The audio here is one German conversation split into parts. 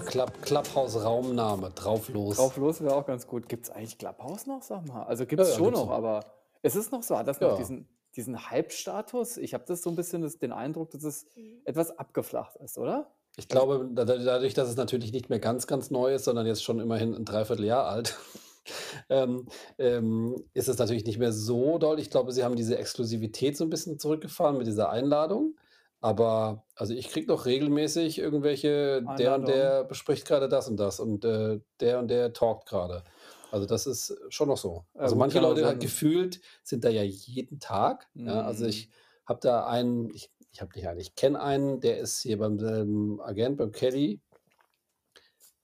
guter Club, Clubhouse-Raumname, drauf los. Drauf los wäre auch ganz gut. Gibt es eigentlich Clubhouse noch, sag mal? Also gibt es Ja, ja, schon noch, noch. aber es ist noch so, hat das noch Ja. diesen, diesen Hype-Status? Ich habe das so ein bisschen das, den Eindruck, dass es etwas abgeflacht ist, oder? Ich glaube, da- da- dadurch, dass es natürlich nicht mehr ganz, ganz neu ist, sondern jetzt schon immerhin ein Dreivierteljahr alt, ähm, ähm, ist es natürlich nicht mehr so doll. Ich glaube, sie haben diese Exklusivität so ein bisschen zurückgefahren mit dieser Einladung. Aber also ich kriege noch regelmäßig irgendwelche, der und der bespricht gerade das und das und äh, der und der talkt gerade. Also das ist schon noch so. Ja, Also gut, manche Leute halt gefühlt sind da ja jeden Tag. Ja, also Mhm. ich habe da einen, ich, ich habe nicht einen, ich kenne einen, der ist hier beim selben Agent, beim Kelly.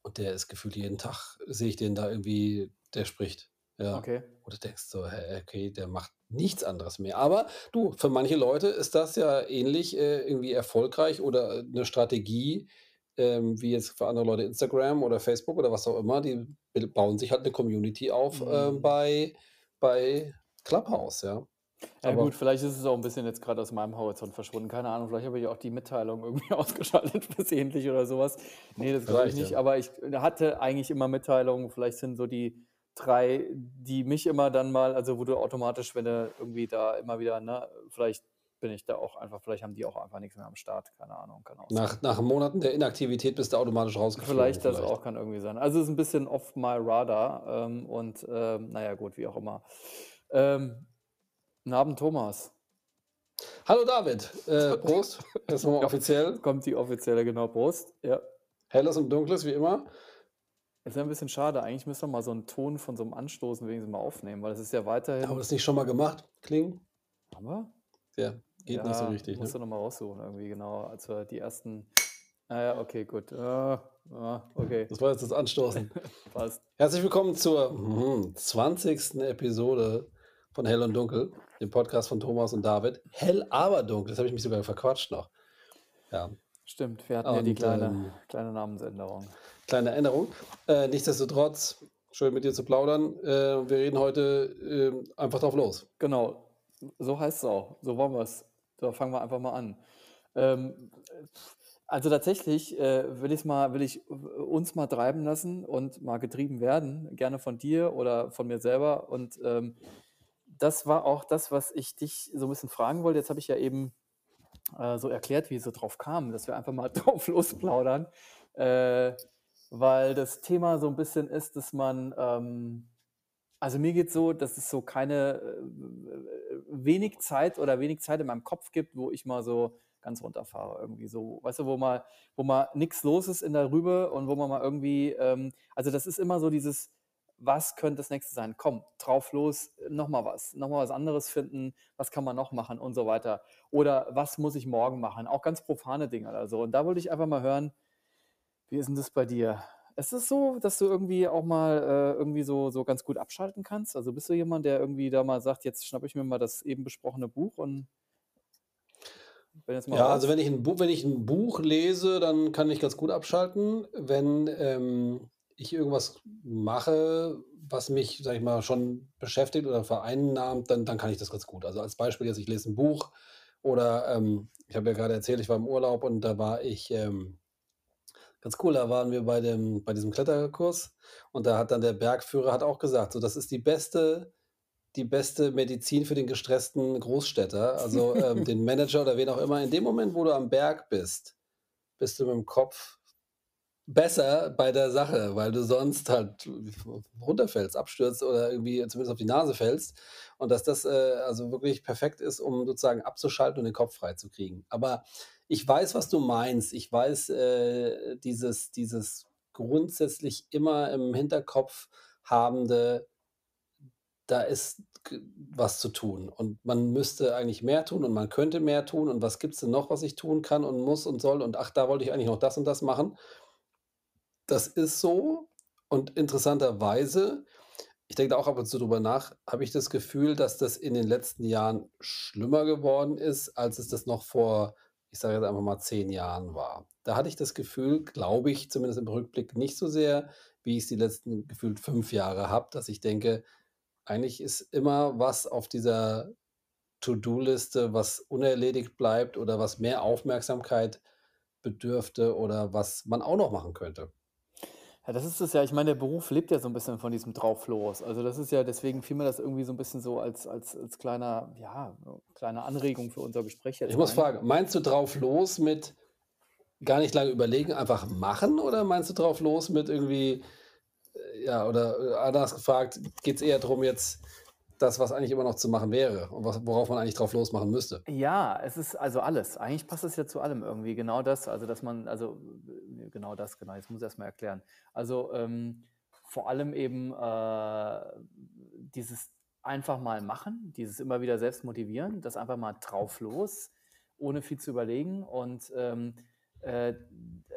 Und der ist gefühlt jeden Tag, sehe ich den da irgendwie, der spricht. Ja. Okay. Oder denkst so, okay, der macht nichts anderes mehr. Aber du, für manche Leute ist das ja ähnlich äh, irgendwie erfolgreich oder äh, eine Strategie, ähm, wie jetzt für andere Leute Instagram oder Facebook oder was auch immer. Die bauen sich halt eine Community auf äh, Mhm. bei, bei Clubhouse, ja. Ja Aber- gut, vielleicht ist es auch ein bisschen jetzt gerade aus meinem Horizont verschwunden. Keine Ahnung, vielleicht habe ich auch die Mitteilung irgendwie ausgeschaltet versehentlich oder sowas. Nee, das glaube ich Vielleicht, nicht. ja. Aber ich hatte eigentlich immer Mitteilungen. Vielleicht sind so die drei, die mich immer dann mal, also wo du automatisch, wenn du irgendwie da immer wieder, ne, vielleicht bin ich da auch einfach, vielleicht haben die auch einfach nichts mehr am Start. Keine Ahnung, kann auch sein. Nach, nach Monaten der Inaktivität bist du automatisch rausgeflogen. Vielleicht das auch, kann irgendwie sein. Also es ist ein bisschen off my radar ähm, und ähm, naja gut, wie auch immer. Ähm, guten Abend, Thomas. Hallo David, äh, Prost. Erstmal offiziell. Kommt die offizielle, genau, Prost. Ja. Helles und Dunkles, wie immer. Ist ja ein bisschen schade. Eigentlich müsste man mal so einen Ton von so einem Anstoßen wenigstens mal aufnehmen, weil es ist ja weiterhin. Haben wir das nicht schon mal gemacht? Klingen? Haben wir? Ja, geht nicht so Ja, richtig. Musst Ne? du nochmal raussuchen, irgendwie, genau. Als wir die ersten. Naja, okay, gut. Ah, ah, okay, Das war jetzt das Anstoßen. passt. Herzlich willkommen zur mhm, 20. Episode von Hell und Dunkel, dem Podcast von Thomas und David. Hell, aber dunkel. Das habe ich mich sogar verquatscht noch. Ja, Stimmt, wir hatten ja die Und, kleine, ähm, kleine Namensänderung. Kleine Änderung. Äh, nichtsdestotrotz, schön mit dir zu plaudern. Äh, wir reden heute äh, einfach drauf los. Genau, so heißt es auch. So wollen wir es. Da fangen wir einfach mal an. Ähm, also tatsächlich äh, will, mal, will ich uns mal treiben lassen und mal getrieben werden, gerne von dir oder von mir selber. Und ähm, das war auch das, was ich dich so ein bisschen fragen wollte. Jetzt habe ich ja eben äh, so erklärt, wie es so drauf kam, dass wir einfach mal drauf losplaudern. Äh, weil das Thema so ein bisschen ist, dass man, ähm, also mir geht so, dass es so keine äh, wenig Zeit oder wenig Zeit in meinem Kopf gibt, wo ich mal so ganz runterfahre irgendwie so, weißt du, wo mal, wo mal nichts los ist in der Rübe und wo man mal irgendwie, ähm, also das ist immer so dieses, was könnte das nächste sein? Komm, drauf los, nochmal was, nochmal was anderes finden, was kann man noch machen und so weiter. Oder was muss ich morgen machen? Auch ganz profane Dinge oder so. Und da wollte ich einfach mal hören, wie ist denn das bei dir? Ist es so, dass du irgendwie auch mal äh, irgendwie so, so ganz gut abschalten kannst? Also bist du jemand, der irgendwie da mal sagt, jetzt schnappe ich mir mal das eben besprochene Buch und bin jetzt mal Ja, raus? also wenn ich, ein Buch, wenn ich ein Buch lese, dann kann ich ganz gut abschalten. Wenn ähm, ich irgendwas mache, was mich, sag ich mal, schon beschäftigt oder vereinnahmt, dann, dann kann ich das ganz gut. Also als Beispiel jetzt, ich lese ein Buch oder ähm, ich habe ja gerade erzählt, ich war im Urlaub und da war ich ähm, ganz cool, da waren wir bei, dem, bei diesem Kletterkurs und da hat dann der Bergführer hat auch gesagt, so das ist die beste die beste Medizin für den gestressten Großstädter, also ähm, den Manager oder wen auch immer. In dem Moment, wo du am Berg bist, bist du mit dem Kopf besser bei der Sache, weil du sonst halt runterfällst, abstürzt oder irgendwie zumindest auf die Nase fällst. Und dass das äh, also wirklich perfekt ist, um sozusagen abzuschalten und den Kopf frei zu kriegen. Aber ich weiß, was du meinst. Ich weiß, äh, dieses, dieses grundsätzlich immer im Hinterkopf habende, da ist was zu tun und man müsste eigentlich mehr tun und man könnte mehr tun und was gibt es denn noch, was ich tun kann und muss und soll und ach, da wollte ich eigentlich noch das und das machen. Das ist so und interessanterweise, ich denke da auch ab und zu drüber nach, habe ich das Gefühl, dass das in den letzten Jahren schlimmer geworden ist, als es das noch vor, ich sage jetzt einfach mal, zehn Jahren war. Da hatte ich das Gefühl, glaube ich, zumindest im Rückblick nicht so sehr, wie ich es die letzten gefühlt fünf Jahre habe, dass ich denke, eigentlich ist immer was auf dieser To-Do-Liste, was unerledigt bleibt oder was mehr Aufmerksamkeit bedürfte oder was man auch noch machen könnte? Ja, das ist es ja. Ich meine, der Beruf lebt ja so 'n bisschen von diesem drauf los. Also, das ist ja deswegen fiel mir das irgendwie so 'n bisschen so als als als kleiner ja, kleine Anregung für unser Gespräch Ich jetzt muss ein. fragen, meinst du drauf los mit gar nicht lange überlegen, einfach machen oder meinst du drauf los mit irgendwie äh, ja, oder, anders gefragt, geht's eher drum jetzt das, was eigentlich immer noch zu machen wäre und was worauf man eigentlich drauf losmachen müsste? Ja, es ist also alles. Eigentlich passt es ja zu allem irgendwie. Genau das, also, dass man also, äh, genau das, genau. Jetzt muss ich erst mal erklären. Also, ähm, vor allem eben, äh, dieses einfach mal machen, dieses immer wieder selbst motivieren, das einfach mal drauf los, ohne viel zu überlegen. Und, ähm, äh,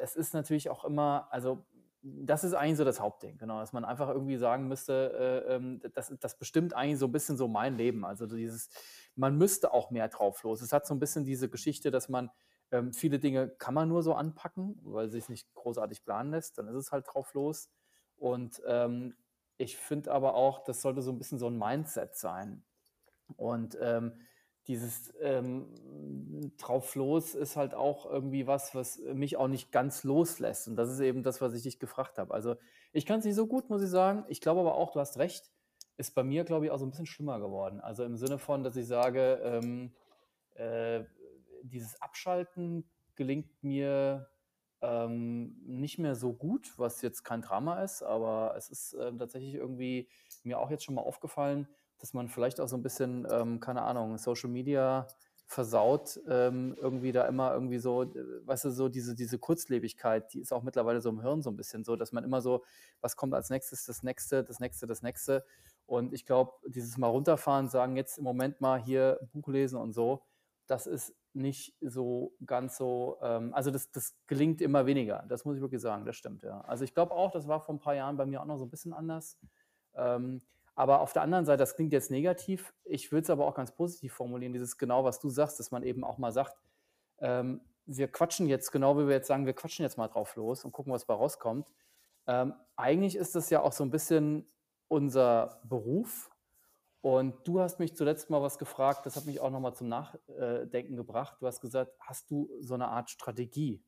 es ist natürlich auch immer also, das ist eigentlich so das Hauptding, genau, dass man einfach irgendwie sagen müsste, äh, ähm, das das bestimmt eigentlich so 'n bisschen so mein Leben. Also, dieses man müsste auch mehr drauf los. Es hat so 'n bisschen diese Geschichte, dass man ähm, viele Dinge kann man nur so anpacken, weil sich's nicht großartig planen lässt, dann ist es halt drauf los. Und, ähm, ich finde aber auch, das sollte so 'n bisschen so 'n Mindset sein. Und, ähm, dieses, ähm, drauf los ist halt auch irgendwie was, was mich auch nicht ganz loslässt. Und das ist eben das, was ich dich gefragt habe. Also, ich kann's nicht so gut, muss ich sagen. Ich glaube aber auch, du hast recht, ist bei mir, glaube ich, auch so 'n bisschen schlimmer geworden. Also, im Sinne von, dass ich sage, ähm, äh, dieses Abschalten gelingt mir, ähm, nicht mehr so gut, was jetzt kein Drama ist, aber es ist, ähm, tatsächlich irgendwie mir auch jetzt schon mal aufgefallen, dass man vielleicht auch so 'n bisschen, ähm, keine Ahnung, Social Media versaut, ähm, irgendwie da immer irgendwie so d weißt du, so diese diese Kurzlebigkeit, die ist auch mittlerweile so im Hirn so 'n bisschen so, dass man immer so was kommt als Nächstes, das Nächste, das Nächste, das Nächste. Und ich glaube, dieses mal runterfahren, sagen: „Jetzt im Moment mal hier Buch lesen“ und so, das ist nicht so ganz so ähm, also, das das gelingt immer weniger. Das muss ich wirklich sagen, das stimmt, ja. Also, ich glaube auch, das war vor 'n paar Jahren bei mir auch noch so 'n bisschen anders. Ähm, aber auf der anderen Seite, das klingt jetzt negativ, ich würde es aber auch ganz positiv formulieren, dieses genau, was du sagst, dass man eben auch mal sagt, ähm: „Wir quatschen jetzt“ genau wie wir jetzt sagen: „Wir quatschen jetzt mal drauf los und gucken, was bei rauskommt.“ Ähm, eigentlich ist das ja auch so 'n bisschen unser Beruf. Und du hast mich zuletzt mal was gefragt, das hat mich auch noch mal zum Nach äh, denken gebracht. Du hast gesagt: „Hast du so 'ne Art Strategie?“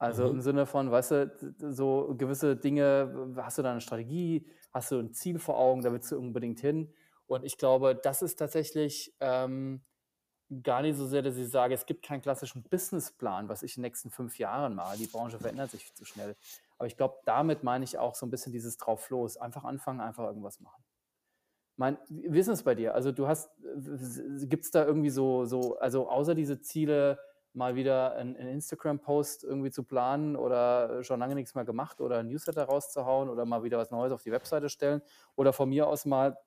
Also, im Mhm. Sinne von, weißt du, so gewisse Dinge, hast du da 'ne Strategie? Hast du 'n Ziel vor Augen, da willst du unbedingt hin? Und ich glaube, das ist tatsächlich, ähm, gar nicht so sehr, dass ich sage, es gibt keinen klassischen Businessplan, was ich in den nächsten 5 Jahren mache. Die Branche verändert sich viel zu schnell. Aber ich glaube, damit meine ich auch so 'n bisschen dieses drauf los. Einfach anfangen, einfach irgendwas machen. Mein wie ist das bei dir? Also, du hast w s gibt's da irgendwie so so also, außer diese Ziele, mal wieder 'n 'n Instagram-Post irgendwie zu planen oder schon lange nix mehr gemacht oder 'n Newsletter rauszuhauen oder mal wieder was Neues auf die Webseite stellen oder von mir aus mal,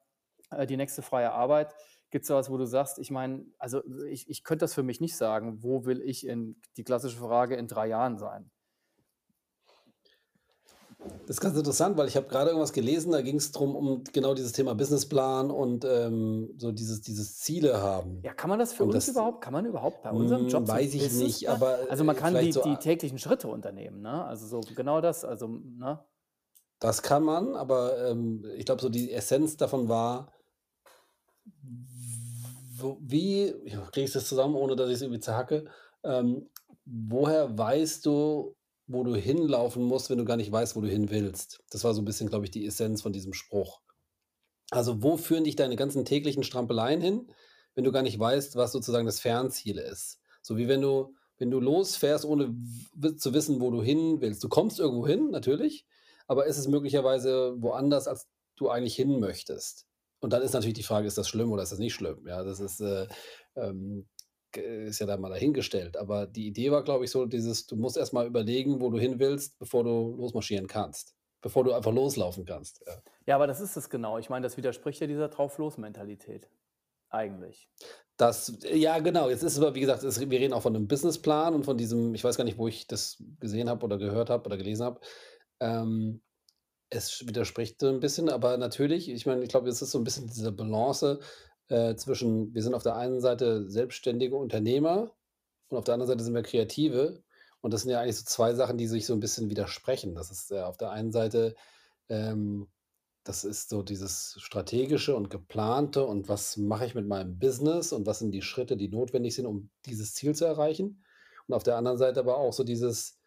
äh, die nächste freie Arbeit. Gibt's da was, wo du sagst ich meine, also, ich ich könnte das für mich nicht sagen, wo will ich in die klassische Frage in 3 Jahren sein? Das ist ganz interessant, weil ich habe grade irgendwas gelesen, da ging's drum um genau dieses Thema Businessplan und, ähm, so dieses dieses Ziele haben. Ja, kann man das für Und uns das überhaupt kann man überhaupt bei unserem hm, Job so 'n weiß ich nicht, Businessplan aber, also, man äh, kann die so die täglichen Schritte unternehmen, ne? Also, so genau das, also, ne? Das kann man, aber, ähm, ich glaube so die Essenz davon war wo wie kriege ich das zusammen, ohne dass ich's irgendwie zerhacke? Ähm, woher weißt du, wo du hinlaufen musst, wenn du gar nicht weißt, wo du hin willst? Das war so 'n bisschen, glaube ich, die Essenz von diesem Spruch. Also, wo führen dich deine ganzen täglichen Strampeleien hin, wenn du gar nicht weißt, was sozusagen das Fernziel ist? So wie wenn du wenn du losfährst, ohne zu wissen, wo du hin willst. Du kommst irgendwo hin, natürlich, aber ist es möglicherweise woanders, als du eigentlich hin möchtest. Und dann ist natürlich die Frage, ist das schlimm oder ist das nicht schlimm? Ja, das ist, äh, ähm, ist ja dann mal dahingestellt. Aber die Idee war, glaube ich, so dieses du musst erst mal überlegen, wo du hin willst, bevor du losmarschieren kannst, bevor du einfach loslaufen kannst, ja. Ja, aber das ist es genau. Ich meine, das widerspricht ja dieser Drauf-los-Mentalität eigentlich. Das ja, genau. Jetzt ist es aber, wie gesagt, es wir reden auch von 'nem Businessplan und von diesem ich weiß gar nicht, wo ich das gesehen habe oder gehört habe oder gelesen habe. Ähm, es widerspricht so 'n bisschen, aber natürlich, ich meine, ich glaube, es ist so 'n bisschen diese Balance, äh, zwischen wir sind auf der einen Seite selbstständige Unternehmer und auf der anderen Seite sind wir Kreative. Und das sind ja eigentlich so 2 Sachen, die sich so 'n bisschen widersprechen. Das ist, äh, auf der einen Seite, ähm das ist so dieses Strategische und Geplante und was mache ich mit meinem Business und was sind die Schritte, die notwendig sind, um dieses Ziel zu erreichen? Und auf der anderen Seite aber auch so dieses,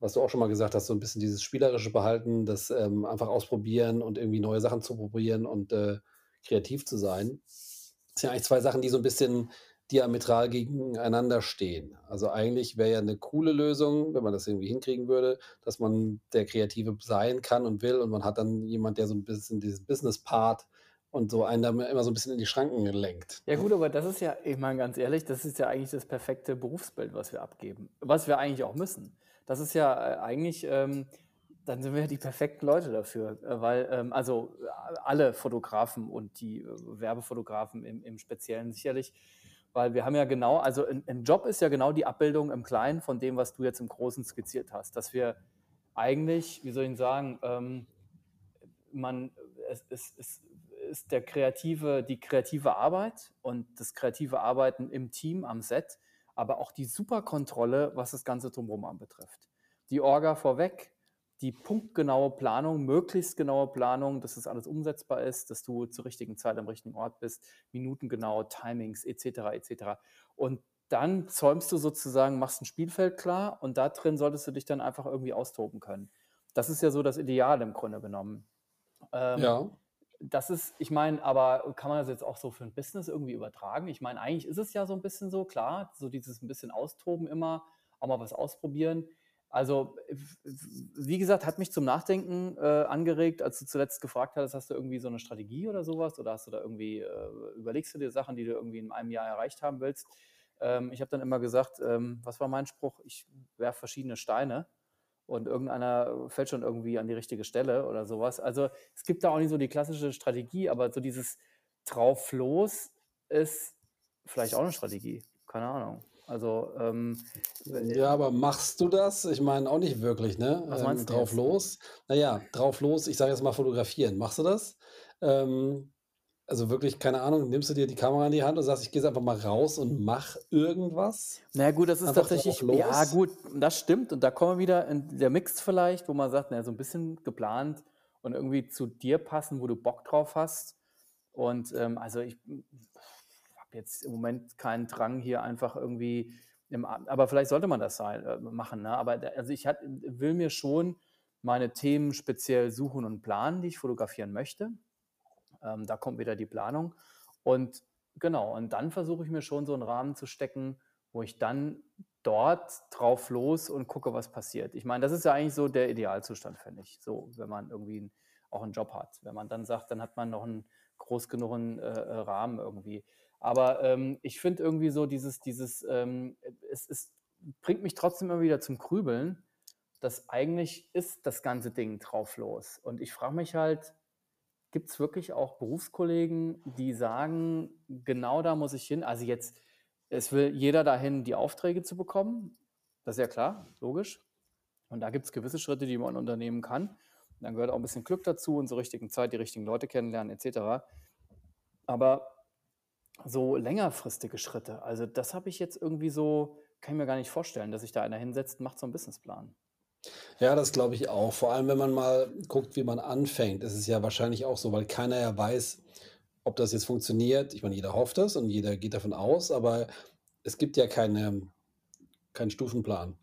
was du auch schon mal gesagt hast, so 'n bisschen dieses spielerische Behalten, das, ähm, einfach ausprobieren und irgendwie neue Sachen zu probieren und, äh, kreativ zu sein. Das sind ja eigentlich 2 Sachen, die so 'n bisschen diametral gegeneinander stehen. Also, eigentlich wäre ja 'ne coole Lösung, wenn man das irgendwie hinkriegen würde, dass man der Kreative sein kann und will und man hat dann jemand, der so 'n bisschen diesen Business-Part und so einen da immer so 'n bisschen in die Schranken lenkt, Ja ne? gut, aber das ist ja ich meine ganz ehrlich, das ist ja eigentlich das perfekte Berufsbild, was wir abgeben, was wir eigentlich auch müssen. Das ist ja, äh, eigentlich, ähm dann sind wir die perfekten Leute dafür, äh, weil, ähm also, a alle Fotografen und die, äh, Werbefotografen im im Speziellen sicherlich, weil wir haben ja genau also 'n 'n Job ist ja genau die Abbildung im Kleinen von dem, was du jetzt im Großen skizziert hast, dass wir eigentlich, wie soll ich sagen, ähm, man es es es ist der kreative die kreative Arbeit und das kreative Arbeiten im Team am Set, aber auch die Superkontrolle, was das Ganze drumherum anbetrifft. Die Orga vorweg, die punktgenaue Planung, möglichst genaue Planung, dass das alles umsetzbar ist, dass du zur richtigen Zeit am richtigen Ort bist, minutengenau, Timings et cetera, et cetera. Und dann zäumst du sozusagen machst 'n Spielfeld klar und da drin solltest du dich dann einfach irgendwie austoben können. Das ist ja so das Ideal im Grunde genommen. Ähm, Ja. das ist ich meine, aber kann man das jetzt auch so für 'n Business irgendwie übertragen? Ich meine, eigentlich ist es ja so 'n bisschen so, klar, so dieses 'n bisschen austoben immer, auch mal was ausprobieren. Also, w wie gesagt, hat mich zum Nachdenken, äh, angeregt, als du zuletzt gefragt hattest: „Hast du irgendwie so 'ne Strategie oder so was oder hast du da irgendwie äh, überlegst du dir Sachen, die du irgendwie in einem Jahr erreicht haben willst?“ Ähm, ich habe dann immer gesagt, ähm was war mein Spruch? Ich werfe verschiedene Steine und irgendeiner fällt schon irgendwie an die richtige Stelle oder so was. Also, es gibt da auch nicht so die klassische Strategie, aber so dieses drauf los ist vielleicht auch 'ne Strategie, keine Ahnung. Also, ähm, äh Ja, aber machst du das? Ich meine auch nicht wirklich, ne? Was Ähm, meinst 'n drauf jetzt? los na ja, drauf los, ich sage jetzt mal fotografieren. Machst du das? Ähm, also, wirklich, keine Ahnung, nimmst du dir die Kamera in die Hand und sagst: „Ich gehe jetzt einfach mal raus und mache irgendwas?“ Na ja gut, das ist Einfach tatsächlich ja gut, das stimmt und da kommen wir wieder in der Mix vielleicht, wo man sagt, na ja, so 'n bisschen geplant und irgendwie zu dir passen, wo du Bock drauf hast. Und, ähm, also, ich, jetzt im Moment keinen Drang, hier einfach irgendwie im aber vielleicht sollte man das sein äh, machen, ne? Aber da also, ich hat will mir schon meine Themen speziell suchen und planen, die ich fotografieren möchte. Ähm, da kommt wieder die Planung. Und genau, und dann versuche ich mir schon so 'n Rahmen zu stecken, wo ich dann dort drauf los und gucke, was passiert. Ich meine, das ist ja eigentlich so der Idealzustand, finde ich, so, wenn man irgendwie auch 'n Job hat. Wenn man dann sagt, dann hat man noch 'n groß genugen, äh, äh, Rahmen irgendwie. Aber, ähm, ich finde irgendwie so dieses dieses, ähm es es bringt mich trotzdem immer wieder zum Grübeln, dass eigentlich ist das ganze Ding drauf los. Und ich frage mich halt, gibt's wirklich auch Berufskollegen, die sagen: „Genau da muss ich hin?“ Also, jetzt es will jeder dahin, die Aufträge zu bekommen. Das ist ja klar, logisch. Und da gibt's gewisse Schritte, die man unternehmen kann. Dann gehört auch 'n bisschen Glück dazu und zur richtigen Zeit die richtigen Leute kennenlernen et cetera. Aber so längerfristige Schritte, also, das habe ich jetzt irgendwie so kann ich mir gar nicht vorstellen, dass sich da einer hinsetzt und macht so 'n Businessplan. Ja, das glaube ich auch. Vor allem, wenn man mal guckt, wie man anfängt, ist es ja wahrscheinlich auch so, weil keiner ja weiß, ob das jetzt funktioniert. Ich meine, jeder hofft das und jeder geht davon aus, aber es gibt ja keine keinen Stufenplan.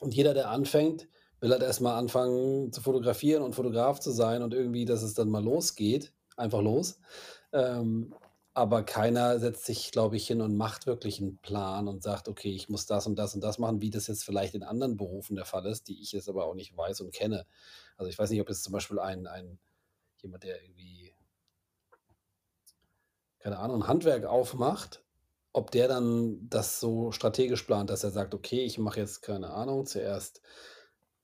Und jeder, der anfängt, will halt erst mal anfangen zu fotografieren und Fotograf zu sein und irgendwie, dass es dann mal losgeht, einfach los. Ähm, aber keiner setzt sich, glaube ich, hin und macht wirklich 'n Plan und sagt: „Okay, ich muss das und das und das machen“, wie das jetzt vielleicht in anderen Berufen der Fall ist, die ich jetzt aber auch nicht weiß und kenne. Also, ich weiß nicht, ob jetzt zum Beispiel ein ein jemand, der irgendwie keine Ahnung, Handwerk aufmacht, ob der dann das so strategisch plant, dass er sagt: „Okay, ich mache jetzt, keine Ahnung, zuerst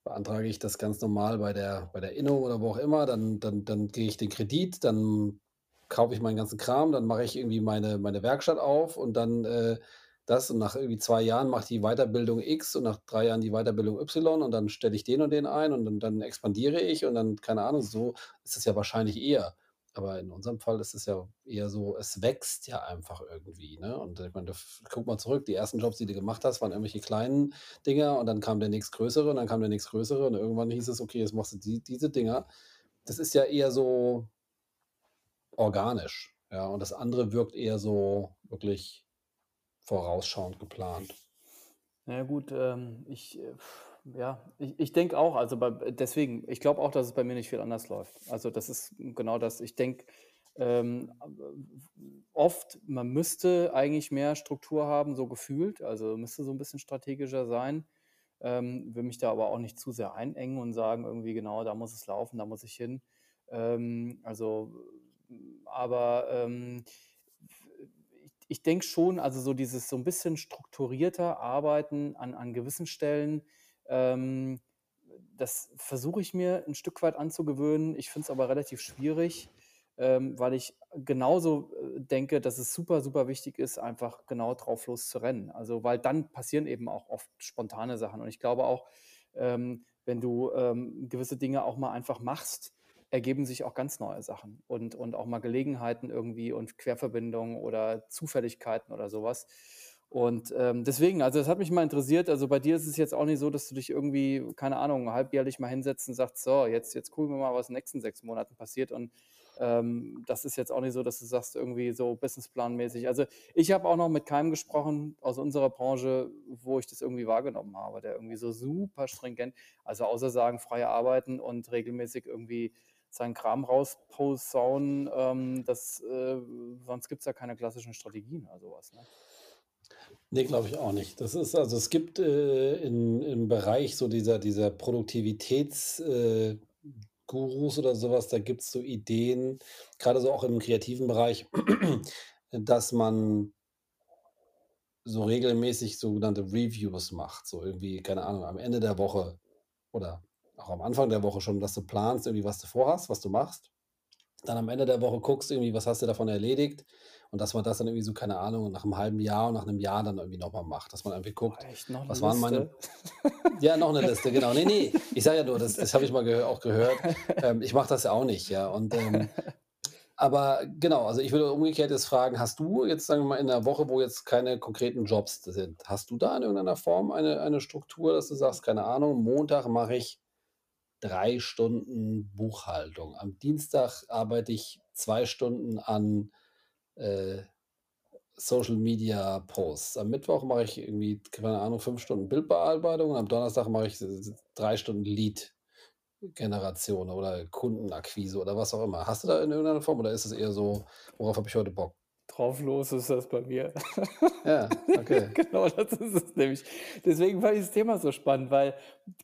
beantrage ich das ganz normal bei der bei der Inno oder wo auch immer, dann dann dann kriege ich den Kredit, dann kaufe ich meinen ganzen Kram, dann mache ich irgendwie meine meine Werkstatt auf und dann, äh, das und nach irgendwie 2 Jahren mache ich die Weiterbildung X und nach 3 Jahren die Weiterbildung Y und dann stelle ich den und den ein und dann dann expandiere ich und dann keine Ahnung, so ist es ja wahrscheinlich eher. Aber in unserem Fall ist es ja eher so, es wächst ja einfach irgendwie, ne? Und ich meine, guck mal zurück, die ersten Jobs, die du gemacht hast, waren irgendwelche kleinen Dinger und dann kam der nächstgrößere und dann kam der nächstgrößere und irgendwann hieß es: „Okay, jetzt machst du die diese Dinger.“ Das ist ja eher so organisch, ja? Und das andere wirkt eher so wirklich vorausschauend geplant. Na ja gut, ähm, ich, äh, ja, ich ich denke auch, also bei deswegen, ich glaube auch, dass es bei mir nicht viel anders läuft. Also, das ist genau das. Ich denke, ähm, oft, man müsste eigentlich mehr Struktur haben, so gefühlt, also müsste so ein bisschen strategischer sein. Ähm, will mich da aber auch nicht zu sehr einengen und sagen irgendwie: „Genau, da muss es laufen, da muss ich hin.“ Ähm, also, aber, ähm, ich ich denke schon, also so dieses so ein bisschen strukturierter Arbeiten an an gewissen Stellen, ähm, das versuche ich mir ein Stück weit anzugewöhnen. Ich finde es aber relativ schwierig, ähm, weil ich genauso, äh, denke, dass es super, super wichtig ist, einfach genau drauf loszurennen. Also, weil dann passieren eben auch oft spontane Sachen. Und ich glaube auch, ähm, wenn du, ähm, gewisse Dinge auch mal einfach machst, ergeben sich auch ganz neue Sachen und und auch mal Gelegenheiten irgendwie und Querverbindungen oder Zufälligkeiten oder sowas. Und, ähm, deswegen, also, das hat mich mal interessiert. Also, bei dir ist es jetzt auch nicht so, dass du dich irgendwie, keine Ahnung, halbjährlich mal hinsetzt und sagst: „So, jetzt jetzt gucken wir mal, was in den nächsten 6 Monaten passiert.“ Und, ähm, das ist jetzt auch nicht so, dass du sagst irgendwie so businessplanmäßig. Also, ich habe auch noch mit keinem gesprochen aus unserer Branche, wo ich das irgendwie wahrgenommen habe, der irgendwie so super stringent also, außer sagen, frei arbeiten und regelmäßig irgendwie seinen Kram rausposaunen, ähm, das, äh sonst gibt's ja keine klassischen Strategien oder so was, ne? Ne, glaube ich auch nicht. Das ist also es gibt, äh, in im Bereich so dieser dieser Produktivitäts äh, Gurus oder sowas, da gibt's so Ideen, gerade so auch im kreativen Bereich, dass man so regelmäßig sogenannte Reviews macht, so irgendwie, keine Ahnung, am Ende der Woche oder auch am Anfang der Woche schon, dass du planst irgendwie, was du vorhast, was du machst. Dann am Ende der Woche guckst irgendwie, was hast du davon erledigt und dass man das dann irgendwie so, keine Ahnung, nach einem halben Jahr und nach einem Jahr dann irgendwie noch mal macht, dass man irgendwie guckt, 'ne was waren meine ja, noch eine Liste, genau. Ne, ne, ich sage ja nur, das das habe ich mal gehö auch gehört. Ähm, ich mache das ja auch nicht, ja, und, ähm aber genau, also ich würde umgekehrt jetzt fragen, hast du jetzt, sagen wir mal, in der Woche, wo jetzt keine konkreten Jobs sind, hast du da in irgendeiner Form eine eine Struktur, dass du sagst: „Keine Ahnung, Montag mache ich 3 Stunden Buchhaltung. Am Dienstag arbeite ich 2 Stunden an, äh, Social Media Posts. Am Mittwoch mache ich irgendwie, keine Ahnung, 5 Stunden Bildbearbeitung am Donnerstag mache ich s 3 Stunden Lead-Generation oder Kundenakquise oder was auch immer. Hast du da in irgendeiner Form oder ist es eher so: „Worauf habe ich heute Bock?“ Drauf los ist das bei mir. Ja, okay. Genau, das ist es nämlich. Deswegen fand ich das Thema so spannend, weil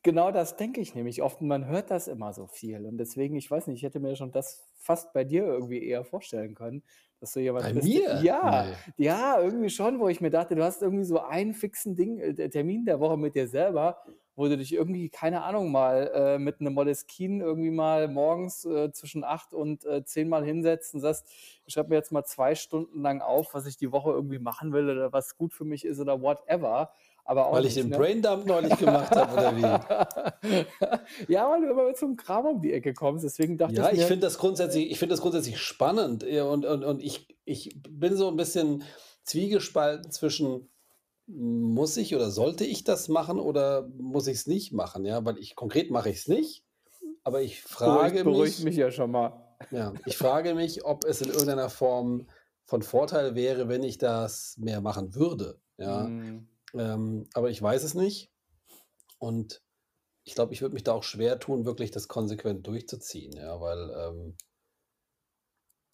genau das denke ich nämlich oft man hört das immer so viel und deswegen, ich weiß nicht, ich hätte mir schon das fast bei dir irgendwie eher vorstellen können, dass du jemand Bei bist mir? ja, Ne. ja, irgendwie schon, wo ich mir dachte, du hast irgendwie so einen fixen Ding Termin der Woche mit dir selber, wo du dich irgendwie, keine Ahnung, mal, äh, mit 'nem Moleskine irgendwie mal morgens, äh, zwischen 8 und, äh, 10 mal hinsetzt und sagst: „Ich schreibe mir jetzt mal 2 Stunden lang auf, was ich die Woche irgendwie machen will oder was gut für mich ist oder whatever“, aber auch Weil ich den ne? Braindump neulich gemacht habe oder wie? Ja, weil du immer mit so 'nem Kram um die Ecke kommst, deswegen dachte Ja, ich ich finde das grundsätzlich ich finde das grundsätzlich spannend, und und und ich ich bin so 'n bisschen zwiegespalten zwischen: „Muss ich oder sollte ich das machen oder muss ich's nicht machen?“ Ja, weil ich konkret mache ich's nicht, aber ich Beruhigt frage beruhigt mich mich ja schon mal. ja, ich frage mich, ob es in irgendeiner Form von Vorteil wäre, wenn ich das mehr machen würde, ja? Mhm. Ähm, aber ich weiß es nicht und ich glaube, ich würde mich da auch schwer tun, wirklich das konsequent durchzuziehen, ja, weil, ähm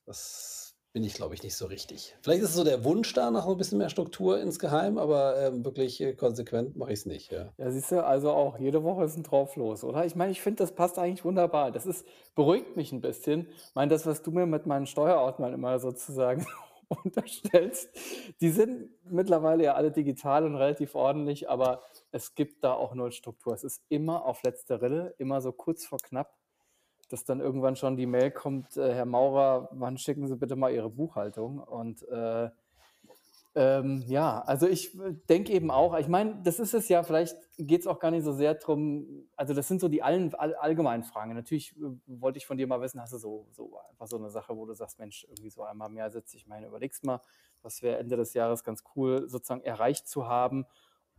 das bin ich, glaube ich, nicht so richtig. Vielleicht ist es so der Wunsch da nach so 'n bisschen mehr Struktur insgeheim, aber, ähm, wirklich, äh, konsequent mache ich's nicht, ja. Ja, siehst du, also auch jede Woche ist 'n drauf los, oder? Ich meine, ich finde, das passt eigentlich wunderbar. Das ist beruhigt mich 'n bisschen. Ich meine, das, was du mir mit meinen Steuerordnern immer sozusagen unterstellst, die sind mittlerweile ja alle digital und relativ ordentlich, aber es gibt da auch null Struktur. Es ist immer auf letzter Rille, immer so kurz vor knapp, dass dann irgendwann schon die Mail kommt: „Äh, Herr Maurer, wann schicken Sie bitte mal Ihre Buchhaltung?“ Und, äh, ähm, ja, also ich, äh, denke eben auch ich meine, das ist es ja, vielleicht geht's auch gar nicht so sehr drum also das sind so die allen all allgemeinen Fragen. Natürlich, äh, wollte ich von dir mal wissen, hast du so so einfach so 'ne Sache, wo du sagst: „Mensch, irgendwie so einmal im Jahr setze ich hin, überlegst mal, was wäre Ende des Jahres ganz cool sozusagen erreicht zu haben?“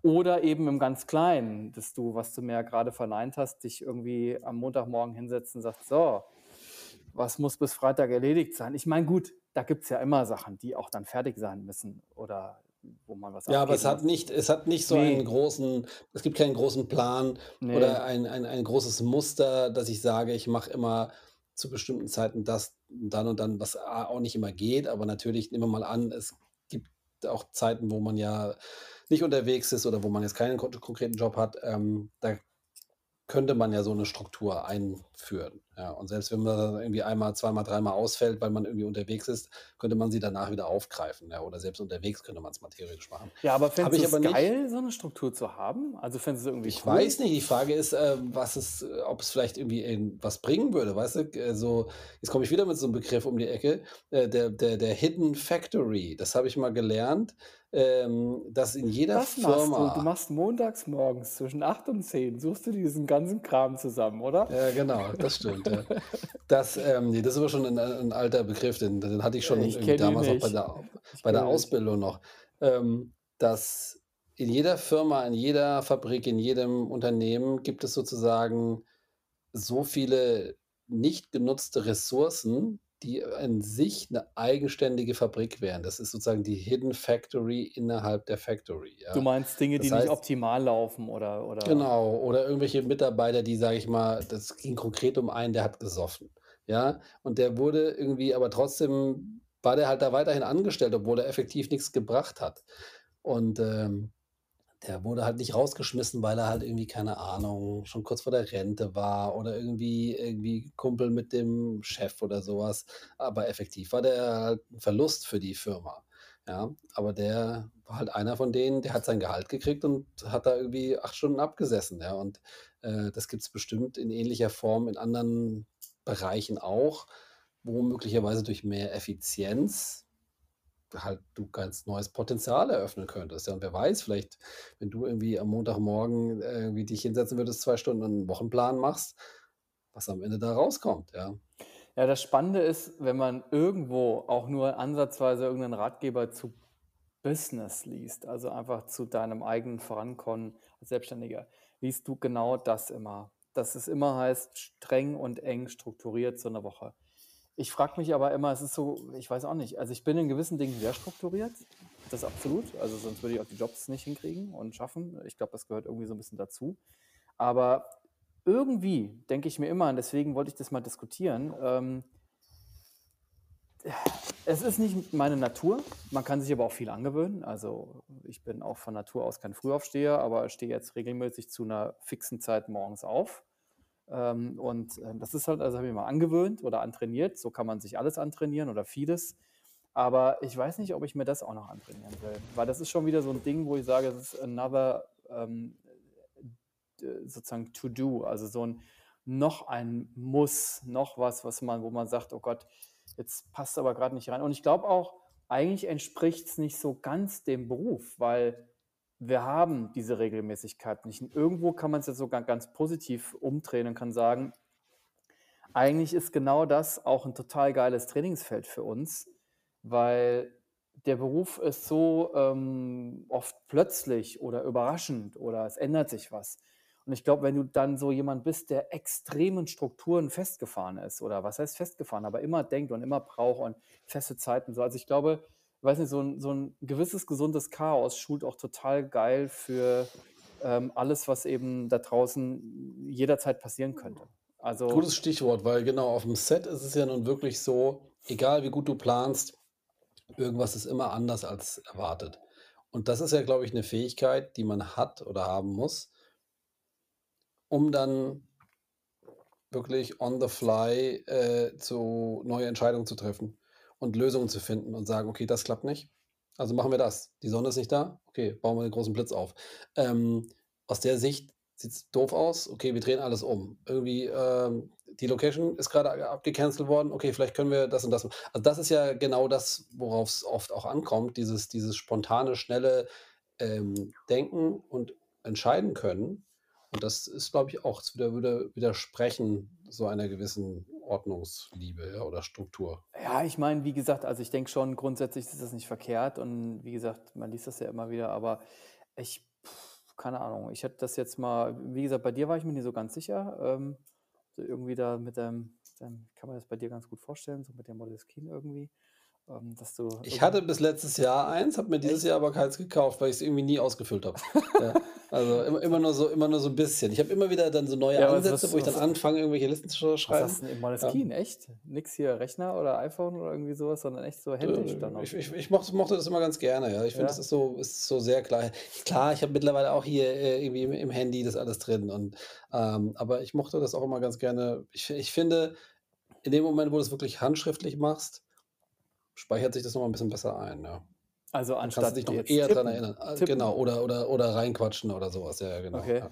Oder eben im ganz Kleinen, dass du, was du mir ja grade verneint hast, dich irgendwie am Montagmorgen hinsetzt und sagst: „So, was muss bis Freitag erledigt sein?“ Ich meine, gut, da gibt's ja immer Sachen, die auch dann fertig sein müssen oder wo man was Ja, aber es hat muss. nicht es hat nicht so einen Ne. großen es gibt keinen großen Plan Ne. oder ein ein ein großes Muster, dass ich sage, ich mache immer zu bestimmten Zeiten das, dann und dann, was auch nicht immer geht. Aber natürlich, nehmen wir mal an, es gibt auch Zeiten, wo man ja nicht unterwegs ist oder wo man jetzt keinen kon konkreten Job hat. Ähm, da könnte man ja so 'ne Struktur einführen, ja. Und selbst wenn man irgendwie einmal, zweimal, dreimal ausfällt, weil man irgendwie unterwegs ist, könnte man sie danach wieder aufgreifen, ja. Oder selbst unterwegs könnte man's mal theoretisch machen. Ja, aber fändest ich nicht. geil, so 'ne Struktur zu haben? Also, fändest du's irgendwie Ich cool? weiß nicht. Die Frage ist, ähm, was es äh, ob es vielleicht irgendwie irgendwas bringen würde, weißt du? G so jetzt komme ich wieder mit so 'nem Begriff um die Ecke, äh, der der der Hidden Factory. Das habe ich mal gelernt, ähm, dass in jeder Das machst du. Du Firma machst montags morgens zwischen 8 und 10 suchst du diesen ganzen Kram zusammen, oder? Ja, genau, das stimmt, ja. Das, ähm ne, das ist aber schon 'n 'n alter Begriff, den den hatte ich schon ich damals auch bei der bei der ihn nicht. Ausbildung noch, ähm, dass in jeder Firma, in jeder Fabrik, in jedem Unternehmen gibt es sozusagen so viele nicht genutzte Ressourcen, die an sich 'ne eigenständige Fabrik wären. Das ist sozusagen die Hidden Factory innerhalb der Factory, Du ja. meinst Dinge, die Das nicht heißt optimal laufen oder oder Genau, oder irgendwelche Mitarbeiter, die, sage ich mal das ging konkret um einen, der hat gesoffen, ja? Und der wurde irgendwie aber trotzdem war der halt da weiterhin angestellt, obwohl er effektiv nix gebracht hat. Und, ähm, der wurde halt nicht rausgeschmissen, weil er halt irgendwie, keine Ahnung, schon kurz vor der Rente war oder irgendwie irgendwie Kumpel mit dem Chef oder so was. Aber effektiv war der halt 'n Verlust für die Firma, ja? Aber der war halt einer von denen, der hat sein Gehalt gekriegt und hat da irgendwie 8 Stunden abgesessen, ja? Und, äh, das gibt's bestimmt in ähnlicher Form in anderen Bereichen auch, wo möglicherweise durch mehr Effizienz halt du ganz neues Potenzial eröffnen könntest, ja? Und wer weiß, vielleicht, wenn du irgendwie am Montagmorgen irgendwie dich hinsetzen würdest, 2 Stunden und 'n Wochenplan machst, was am Ende da rauskommt, ja? Ja, das Spannende ist, wenn man irgendwo auch nur ansatzweise irgend 'nen Ratgeber zu Business liest, also einfach zu deinem eigenen Vorankommen als Selbstständiger, liest du genau das immer, dass es immer heißt: „Streng und eng strukturiert so 'ne Woche.“ Ich frage mich aber immer, es ist so ich weiß auch nicht. Also, ich bin in gewissen Dingen sehr strukturiert, das absolut. Also, sonst würde ich auch die Jobs nicht hinkriegen und schaffen. Ich glaube, das gehört irgendwie so 'n bisschen dazu. Aber irgendwie denke ich mir immer und deswegen wollte ich das mal diskutieren, ähm es ist nicht meine Natur. Man kann sich aber auch viel angewöhnen. Also, ich bin auch von Natur aus kein Frühaufsteher, aber stehe jetzt regelmäßig zu 'ner fixen Zeit morgens auf. Ähm, und, äh, das ist halt also, habe ich mir angewöhnt oder antrainiert. So kann man sich alles antrainieren oder vieles. Aber ich weiß nicht, ob ich mir das auch noch antrainieren will, weil das ist schon wieder so 'n Ding, wo ich sage, das ist another, ähm, sozusagen to do, also so 'n noch ein Muss, noch was, was man wo man sagt: „Oh Gott, jetzt passt aber grad nicht rein.“ Und ich glaube auch, eigentlich entspricht's nicht so ganz dem Beruf, weil wir haben diese Regelmäßigkeit nicht. Und irgendwo kann man's ja sogar ganz positiv umdrehen und kann sagen: „Eigentlich ist genau das auch 'n total geiles Trainingsfeld für uns, weil der Beruf ist so, ähm, oft plötzlich oder überraschend oder es ändert sich was.“ Und ich glaube, wenn du dann so jemand bist, der extrem in Strukturen festgefahren ist oder was heißt festgefahren, aber immer denkt und immer braucht und feste Zeiten so. Also, ich glaube, weiß nicht, so 'n so 'n gewisses gesundes Chaos schult auch total geil für, ähm, alles, was eben da draußen jederzeit passieren könnte. Also Gutes Stichwort, weil genau auf'm Set ist es ja nun wirklich so, egal wie gut du planst, irgendwas ist immer anders als erwartet. Und das ist ja, glaube ich, 'ne Fähigkeit, die man hat oder haben muss um dann wirklich on the fly, äh, zu neue Entscheidungen zu treffen und Lösungen zu finden und sagen: „Okay, das klappt nicht. Also, machen wir das. Die Sonne ist nicht da? Okay, bauen wir den großen Blitz auf.“ Ähm, aus der Sicht sieht's doof aus. Okay, wir drehen alles um. Irgendwie, ähm, die Location ist grade a abgecancelt worden. Okay, vielleicht können wir das und das also, das ist ja genau das, worauf's oft auch ankommt, dieses dieses spontane, schnelle, ähm, Denken und entscheiden können. Und das ist, glaube ich, auch es wieder widersprechen so einer gewissen Ordnungsliebe, ja, oder Struktur. Ja, ich meine, wie gesagt, also, ich denke schon, grundsätzlich ist das nicht verkehrt und wie gesagt, man liest das ja immer wieder, aber ich keine Ahnung. Ich hätte das jetzt mal wie gesagt, bei dir war ich mir nicht so ganz sicher, ähm, so irgendwie da mit deinem deinem kann mir das bei dir ganz gut vorstellen, so mit dem Moleskine irgendwie. Ähm, dass du Ich hatte bis letztes Jahr eins, habe mir dieses? Jahr aber keins gekauft, weil ich's irgendwie nie ausgefüllt habe. Ja, also immer immer nur so immer nur so 'n bisschen. Ich habe immer wieder dann so neue Ja, was Ansätze, was wo ich dann was anfange, irgendwelche Listen zu was schreiben. hast 'n im Ja. Moleskine, echt? Nix hier Rechner oder iPhone oder irgendwie so was, sondern echt so händisch dann ich auch? ich ich mochte mochte das immer ganz gerne, ja. Ich finde, das Ja? ist so ist so sehr klar. Klar, ich habe mittlerweile auch hier, äh, irgendwie im im Handy das alles drin und, ähm aber ich mochte das auch immer ganz gerne. Ich ich finde, in dem Moment, wo du's wirklich handschriftlich machst, speichert sich das noch mal 'n bisschen besser ein, ja. Also, Dann kannst du anstatt dich noch eher dran tippen erinnern. Ah, tippen? genau, oder oder oder reinquatschen oder so was. Ja, genau, Okay. ja.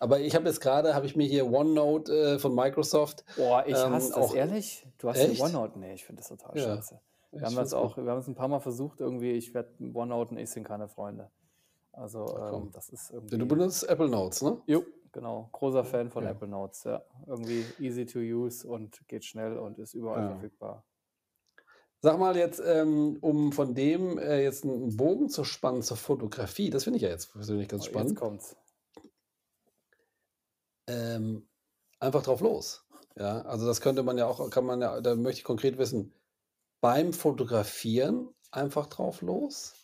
Aber ich habe jetzt grade habe ich mir hier OneNote, äh, von Microsoft, Boah, ich ähm, hasse das, auch ehrlich? Du hast echt? OneNote? Ne, ich finde das total Ja, scheiße. ich Wir haben das es auch wir haben's 'n paarmal versucht irgendwie. Ich werde OneNote und ich sind keine Freunde. Also, ähm, das ist Ja, du irgendwie benutzt Apple Notes, ne? Jo, genau. Großer Fan von Ja. Apple Notes, ja. Irgendwie easy to use und geht schnell und ist überall Ja. verfügbar. Sag mal jetzt, ähm, um von dem, äh, jetzt 'n 'n Bogen zu spannen zur Fotografie, das finde ich ja jetzt persönlich ganz Oh, jetzt spannend. kommt's. Ähm, einfach drauf los. Ja, also, das könnte man ja auch kann man ja da möchte ich konkret wissen, beim Fotografieren einfach drauf los?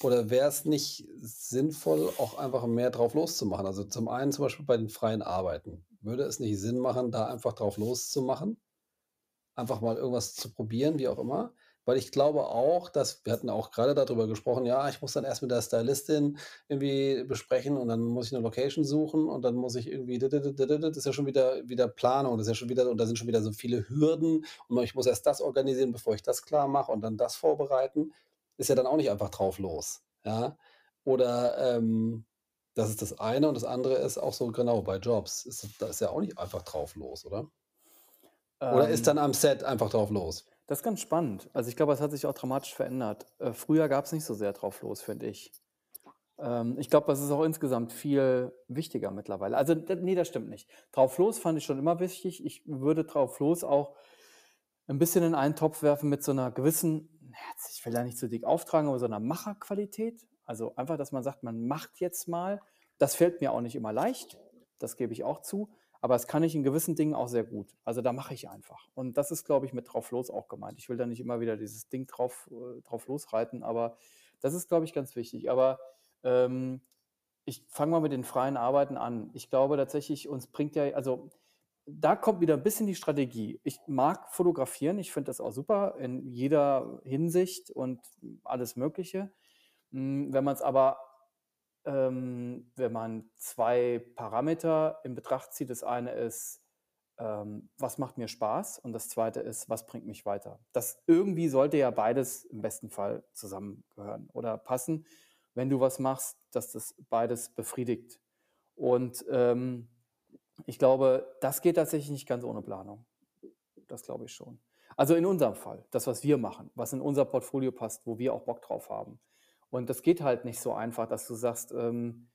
Oder wär's nicht sinnvoll, auch einfach mehr drauf loszumachen? Also, zum einen zum Beispiel bei den freien Arbeiten. Würde es nicht Sinn machen, da einfach drauf loszumachen? Einfach mal irgendwas zu probieren, wie auch immer? Weil ich glaube auch, dass wir hatten auch grade da drüber gesprochen, ja, ich muss dann erst mit der Stylistin irgendwie besprechen und dann muss ich 'ne Location suchen und dann muss ich irgendwie das ist ja schon wieder wieder Planung. Das ist ja schon wieder und da sind schon wieder so viele Hürden und ich muss erst das organisieren, bevor ich das klarmache und dann das vorbereiten. Ist ja dann auch nicht einfach drauf los, ja? Oder, ähm, das ist das eine und das andere ist auch so genau bei Jobs ist da ist ja auch nicht einfach drauf los, oder? Oder ist Ähm dann am Set einfach drauf los? Das ist ganz spannend. Also, ich glaube, das hat sich auch dramatisch verändert. Äh, früher gab's nicht so sehr drauf los, finde ich. Ähm, ich glaube, das ist auch insgesamt viel wichtiger mittlerweile. Also, d ne, das stimmt nicht. Drauf los fand ich schon immer wichtig. Ich würde drauf los auch 'n bisschen in einen Topf werfen mit so 'ner gewissen, ich will da nicht zu dick auftragen, aber so 'ner Macherqualität. Also, einfach, dass man sagt, man macht jetzt mal. Das fällt mir auch nicht immer leicht, das gebe ich auch zu, aber das kann ich in gewissen Dingen auch sehr gut. Also, da mache ich einfach. Und das ist, glaube ich, mit drauf los auch gemeint. Ich will da nicht immer wieder dieses Ding drauf äh, drauf losreiten, aber das ist, glaube ich, ganz wichtig. Aber, ähm, ich fange mal mit den freien Arbeiten an. Ich glaube tatsächlich, uns bringt ja also, da kommt wieder 'n bisschen die Strategie. Ich mag fotografieren, ich finde das auch super in jeder Hinsicht und alles Mögliche. Hm, wenn man's aber ähm, wenn man 2 Parameter in Betracht zieht, das eine ist, ähm, was macht mir Spaß? Und das zweite ist, was bringt mich weiter? Das irgendwie sollte ja beides im besten Fall zusammengehören oder passen, wenn du was machst, dass das beides befriedigt. Und, ähm, ich glaube, das geht tatsächlich nicht ganz ohne Planung. Das glaube ich schon. Also, in unserem Fall, das, was wir machen, was in unser Portfolio passt, wo wir auch Bock drauf haben. Und das geht halt nicht so einfach, dass du sagst, ähm,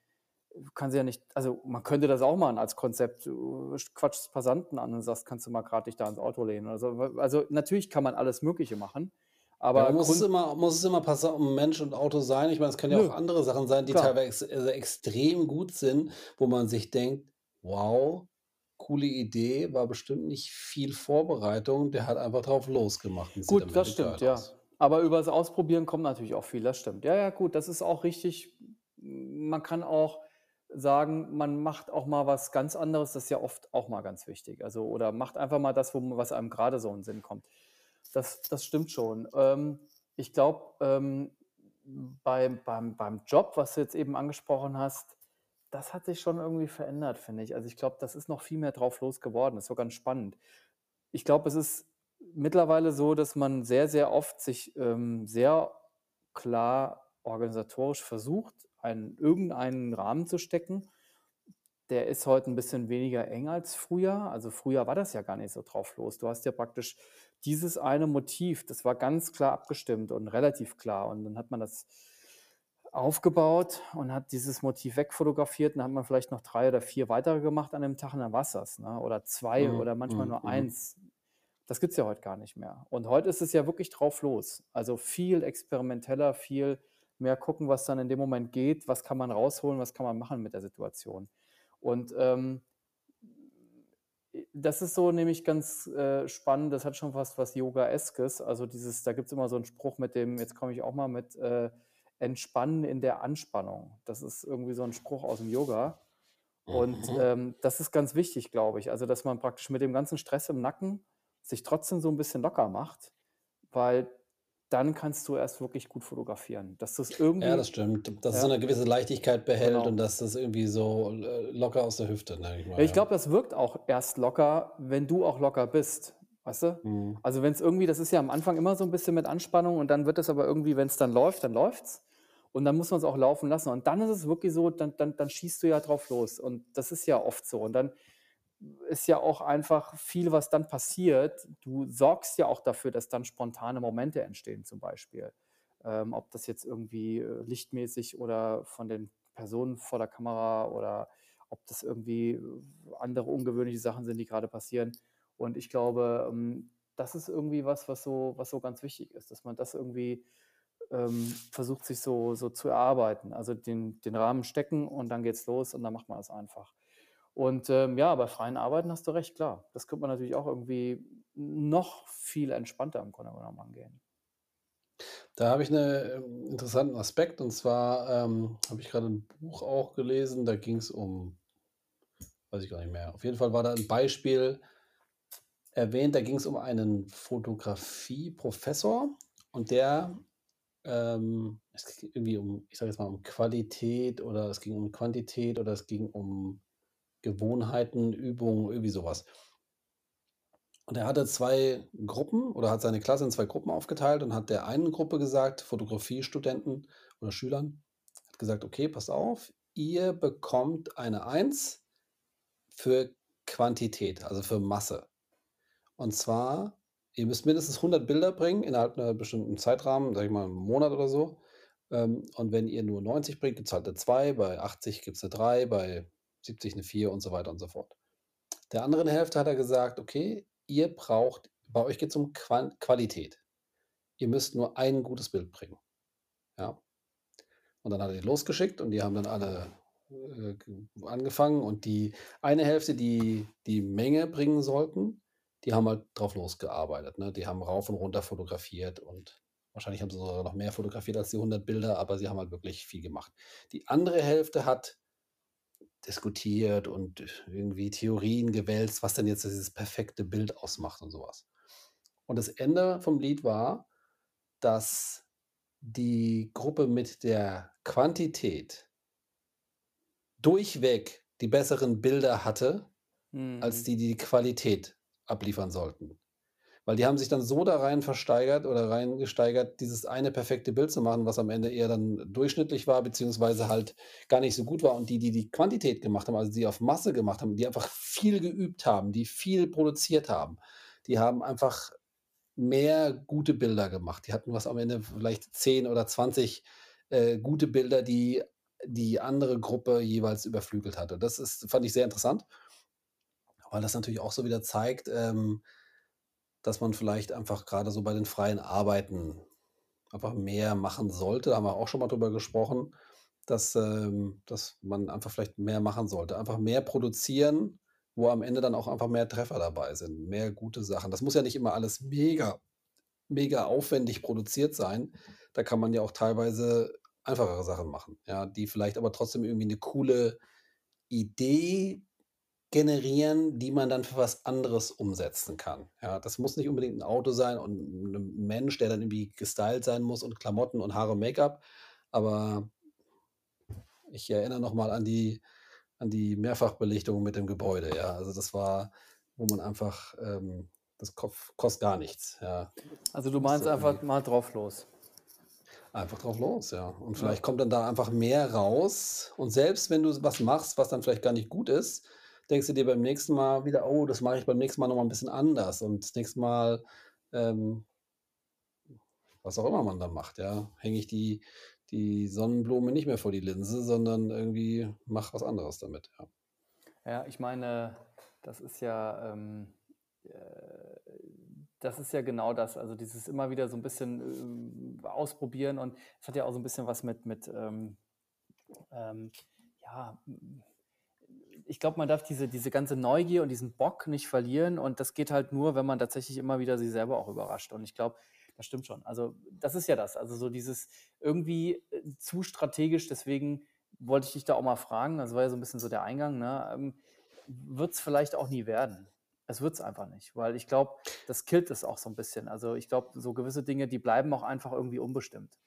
kannst ja nicht also, man könnte das auch machen als Konzept. Du quatschst Passanten an und sagst: „Kannst du mal grad dich da ins Auto lehnen?“ oder so. Also, natürlich kann man alles Mögliche machen, Ja, aber muss es immer muss es immer Passa Mensch und Auto sein? Ich meine, es können ja Nö. auch andere Sachen sein, die Klar. teilweise ex äh, extrem gut sind, wo man sich denkt: „Wow, coole Idee, war bestimmt nicht viel Vorbereitung. Der hat einfach drauf losgemacht Gut, das stimmt, geil ja. aus.“ Aber übers Ausprobieren kommt natürlich auch viel, das stimmt. Ja, ja, gut, das ist auch richtig. Man kann auch sagen, man macht auch mal was ganz anderes, das ist ja oft auch mal ganz wichtig. Also oder macht einfach mal das, was einem grade so in 'n Sinn kommt. Das das stimmt schon. Ähm, ich glaube, ähm, beim beim beim Job, was du jetzt eben angesprochen hast, das hat sich schon irgendwie verändert, finde ich. Also, ich glaube, das ist noch viel mehr drauf los geworden. Das ist so ganz spannend. Ich glaube, es ist mittlerweile so, dass man sehr, sehr oft sich, ähm, sehr klar organisatorisch versucht, einen irgendeinen Rahmen zu stecken. Der ist heute 'n bisschen weniger eng als früher. Also, früher war das ja gar nicht so drauf los. Du hast ja praktisch dieses eine Motiv, das war ganz klar abgestimmt und relativ klar. Und dann hat man das aufgebaut und hat dieses Motiv wegfotografiert. Dann hat man vielleicht noch 3 oder 4 weitere gemacht an dem Tag und dann war's das, ne? Oder 2 Mhm, oder manchmal mhm, nur mhm. 1. Das gibt's ja heute gar nicht mehr. Und heute ist es ja wirklich drauf los. Also, viel experimenteller, viel mehr gucken, was dann in dem Moment geht. Was kann man rausholen? Was kann man machen mit der Situation? Und, ähm das ist so nämlich ganz äh, spannend, das hat schon fast was Yoga-eskes. Also dieses, da gibt es immer so einen Spruch mit dem, jetzt komme ich auch mal mit äh, Entspannen in der Anspannung. Das ist irgendwie so ein Spruch aus dem Yoga. Und Mhm. ähm, das ist ganz wichtig, glaube ich. Also, dass man praktisch mit dem ganzen Stress im Nacken sich trotzdem so ein bisschen locker macht, weil dann kannst du erst wirklich gut fotografieren. Dass du's Ja, das irgendwie stimmt. Dass es so ja, 'ne gewisse Leichtigkeit behält und genau. dass das irgendwie so, äh, locker aus der Hüfte, denke ich Ja, ich ja. glaube, das wirkt auch erst locker, wenn du auch locker bist, weißt du? Mhm. Also, wenn es irgendwie das ist ja am Anfang immer so ein bisschen mit Anspannung und dann wird es aber irgendwie wenn es dann läuft, dann läuft's. Und dann muss man es auch laufen lassen. Und dann ist es wirklich so, dann dann dann schießt du ja drauf los. Und das ist ja oft so. Und dann ist ja auch einfach viel, was dann passiert. Du sorgst ja auch dafür, dass dann spontane Momente entstehen zum Beispiel. Ähm, ob das jetzt irgendwie, äh, lichtmäßig oder von den Personen vor der Kamera oder ob das irgendwie, äh, andere ungewöhnliche Sachen sind, die gerade passieren. Und ich glaube, ähm, das ist irgendwie was, was so was so ganz wichtig ist, dass man das irgendwie, ähm, versucht, sich so so zu erarbeiten. Also, den den Rahmen stecken und dann geht's los und dann macht man das einfach. Und, ähm, ja, bei freien Arbeiten hast du recht, klar. Das könnte man natürlich auch irgendwie noch viel entspannter im Grunde genommen angehen. Da habe ich 'ne ähm, interessanten Aspekt und zwar, ähm, habe ich grade 'n Buch auch gelesen, da ging's um weiß ich gar nicht mehr. Auf jeden Fall war da 'n Beispiel erwähnt, da ging's um einen Fotografieprofessor und der, ähm es ging irgendwie um ich sage jetzt mal, um Qualität oder es ging um Quantität oder es ging um Gewohnheiten, Übungen, irgendwie so was. Und er hatte 2 Gruppen oder hat seine Klasse in 2 Gruppen aufgeteilt und hat der einen Gruppe gesagt, Fotografiestudenten oder Schülern, hat gesagt: „Okay, passt auf, ihr bekommt eine Eins für Quantität, also für Masse. Und zwar, ihr müsst mindestens 100 Bilder bringen innerhalb 'ner bestimmten Zeitrahmen, sage ich mal, 'n Monat oder so. Ähm, und wenn ihr nur 90 bringt, gibt's halt 'ne 2, bei 80 gibt's 'ne 3, bei 70 'ne 4 und so weiter und so fort.“ Der anderen Hälfte hat er gesagt: „Okay, ihr braucht bei euch geht's um Quan Qualität. Ihr müsst nur ein gutes Bild bringen.“ Ja? Und dann hat er die losgeschickt und die haben dann alle, äh, angefangen und die eine Hälfte, die die Menge bringen sollten, die haben halt drauf losgearbeitet, ne? Die haben rauf und runter fotografiert und wahrscheinlich haben sie sogar noch mehr fotografiert als die 100 Bilder, aber sie haben halt wirklich viel gemacht. Die andere Hälfte hat diskutiert und irgendwie Theorien gewälzt, was denn jetzt dieses perfekte Bild ausmacht und so was. Und das Ende vom Lied war, dass die Gruppe mit der Quantität durchweg die besseren Bilder hatte, als Mhm. die, die die Qualität abliefern sollten. Weil die haben sich dann so da rein versteigert oder reingesteigert, dieses eine perfekte Bild zu machen, was am Ende eher dann durchschnittlich war, beziehungsweise halt gar nicht so gut war. Und die, die die Quantität gemacht haben, also die auf Masse gemacht haben, die einfach viel geübt haben, die viel produziert haben, die haben einfach mehr gute Bilder gemacht. Die hatten was am Ende vielleicht 10 oder 20, äh, gute Bilder, die die andere Gruppe jeweils überflügelt hatte. Das ist fand ich sehr interessant, weil das natürlich auch so wieder zeigt, ähm, dass man vielleicht einfach grade so bei den freien Arbeiten einfach mehr machen sollte. Da haben wir auch schon mal drüber gesprochen, dass, ähm dass man einfach vielleicht mehr machen sollte. Einfach mehr produzieren, wo am Ende dann auch einfach mehr Treffer dabei sind, mehr gute Sachen. Das muss ja nicht immer alles mega mega aufwendig produziert sein. Da kann man ja auch teilweise einfachere Sachen machen, ja, die vielleicht aber trotzdem irgendwie 'ne coole Idee generieren, die man dann für was anderes umsetzen kann. Ja, das muss nicht unbedingt 'n Auto sein und 'n 'n Mensch, der dann irgendwie gestylt sein muss und Klamotten und Haare und Make-up, aber ich erinnere noch mal an die an die Mehrfachbelichtung mit dem Gebäude, ja. Also, das war wo man einfach, ähm das Kopf kostet gar nichts, ja. Also, du meinst so einfach mal drauf los? Einfach drauf los, ja. Und Ja. vielleicht kommt dann da einfach mehr raus. Und selbst wenn du was machst, was dann vielleicht gar nicht gut ist, denkst du dir beim nächsten Mal wieder: „Oh, das mache ich beim nächsten Mal noch mal 'n bisschen anders.“ Und das nächste Mal, ähm was auch immer man dann macht, ja, hänge ich die die Sonnenblume nicht mehr vor die Linse, sondern irgendwie mache was anderes damit, ja. Ja, ich meine, das ist ja, ähm, äh das ist ja genau das. Also, dieses immer wieder so 'n bisschen, ähm, ausprobieren und es hat ja auch so 'n bisschen was mit mit, ähm ähm, ja, ich glaube, man darf diese, diese ganze Neugier und diesen Bock nicht verlieren. Und das geht halt nur, wenn man tatsächlich immer wieder sich selber auch überrascht. Und ich glaube, das stimmt schon. Also, das ist ja das. Also, so dieses irgendwie äh, zu strategisch, deswegen wollte ich dich da auch mal fragen, das war ja so ein bisschen so der Eingang, ne? ähm, wird es vielleicht auch nie werden. Es wird es einfach nicht, weil ich glaube, das killt es auch so ein bisschen. Also ich glaube, so gewisse Dinge, die bleiben auch einfach irgendwie unbestimmt.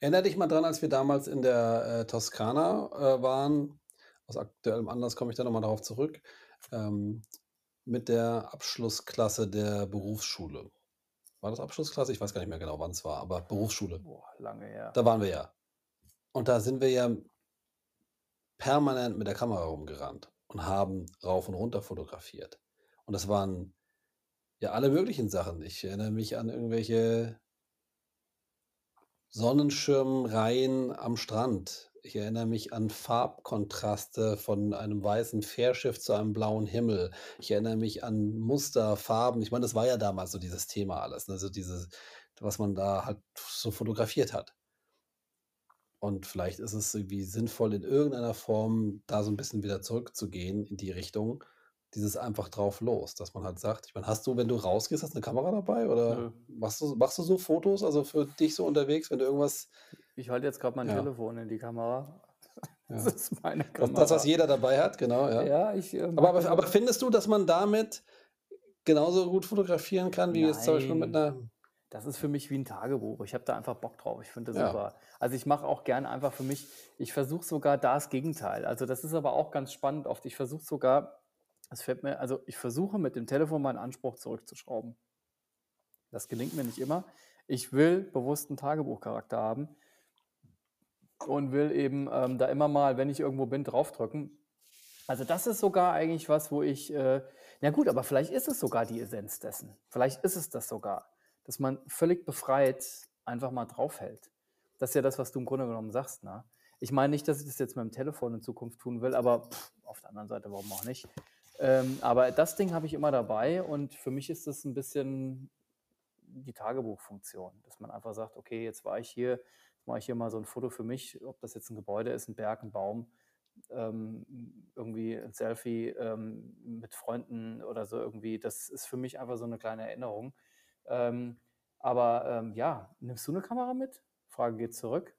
Erinner dich mal dran, als wir damals in der äh, Toskana äh, waren, aus aktuellem Anlass komme ich da nochmal darauf zurück, ähm, mit der Abschlussklasse der Berufsschule. War das Abschlussklasse? Ich weiß gar nicht mehr genau, wann es war, aber Berufsschule. Boah, lange her. Da waren wir ja. Und da sind wir ja permanent mit der Kamera rumgerannt und haben rauf und runter fotografiert. Und das waren ja alle möglichen Sachen. Ich erinnere mich an irgendwelche Sonnenschirmreihen am Strand. Ich erinnere mich an Farbkontraste von einem weißen Fährschiff zu einem blauen Himmel. Ich erinnere mich an Muster, Farben. Ich meine, das war ja damals so dieses Thema alles, ne? Dieses, was man da halt so fotografiert hat. Und vielleicht ist es irgendwie sinnvoll, in irgendeiner Form da so ein bisschen wieder zurückzugehen in die Richtung, dieses einfach drauf los, dass man halt sagt ich meine, hast du, wenn du rausgehst hast du 'ne Kamera dabei oder Nö. machst du machst du so Fotos, also für dich so unterwegs, wenn du irgendwas Ich halte jetzt gerade mein Ja. Telefon in die Kamera. Das Ja. ist meine Das das, was Kamera. jeder dabei hat, genau, ja. Ja, ich, äh, Aber aber aber findest du, dass man damit genauso gut fotografieren kann, wie jetzt zum Beispiel mit Nein. 'ner Das ist für mich wie ein Tagebuch. Ich habe da einfach Bock drauf. Ich finde das Ja. super. Also, ich mache auch gern einfach für mich ich versuche sogar das Gegenteil. Also, das ist aber auch ganz spannend oft. Ich versuche sogar es fällt mir also, ich versuche mit dem Telefon meinen Anspruch zurückzuschrauben. Das gelingt mir nicht immer. Ich will bewusst 'n Tagebuchcharakter haben und will eben, ähm, da immer mal, wenn ich irgendwo bin, draufdrücken. Also, das ist sogar eigentlich was, wo ich, äh na gut, aber vielleicht ist es sogar die Essenz dessen. Vielleicht ist es das sogar, dass man völlig befreit einfach mal draufhält. Das ist ja das, was du im Grunde genommen sagst, ne? Ich meine nicht, dass ich das jetzt mit dem Telefon in Zukunft tun will, aber pff, auf der anderen Seite, warum auch nicht? Ähm, aber das Ding habe ich immer dabei und für mich ist das ein bisschen die Tagebuchfunktion, dass man einfach sagt: „Okay, jetzt war ich hier, mache ich hier mal so ein Foto für mich“, ob das jetzt ein Gebäude ist, ein Berg, ein Baum, ähm, irgendwie ein Selfie, ähm, mit Freunden oder so irgendwie. Das ist für mich einfach so eine kleine Erinnerung. Ähm, aber, ähm, ja, nimmst du eine Kamera mit? Frage geht zurück.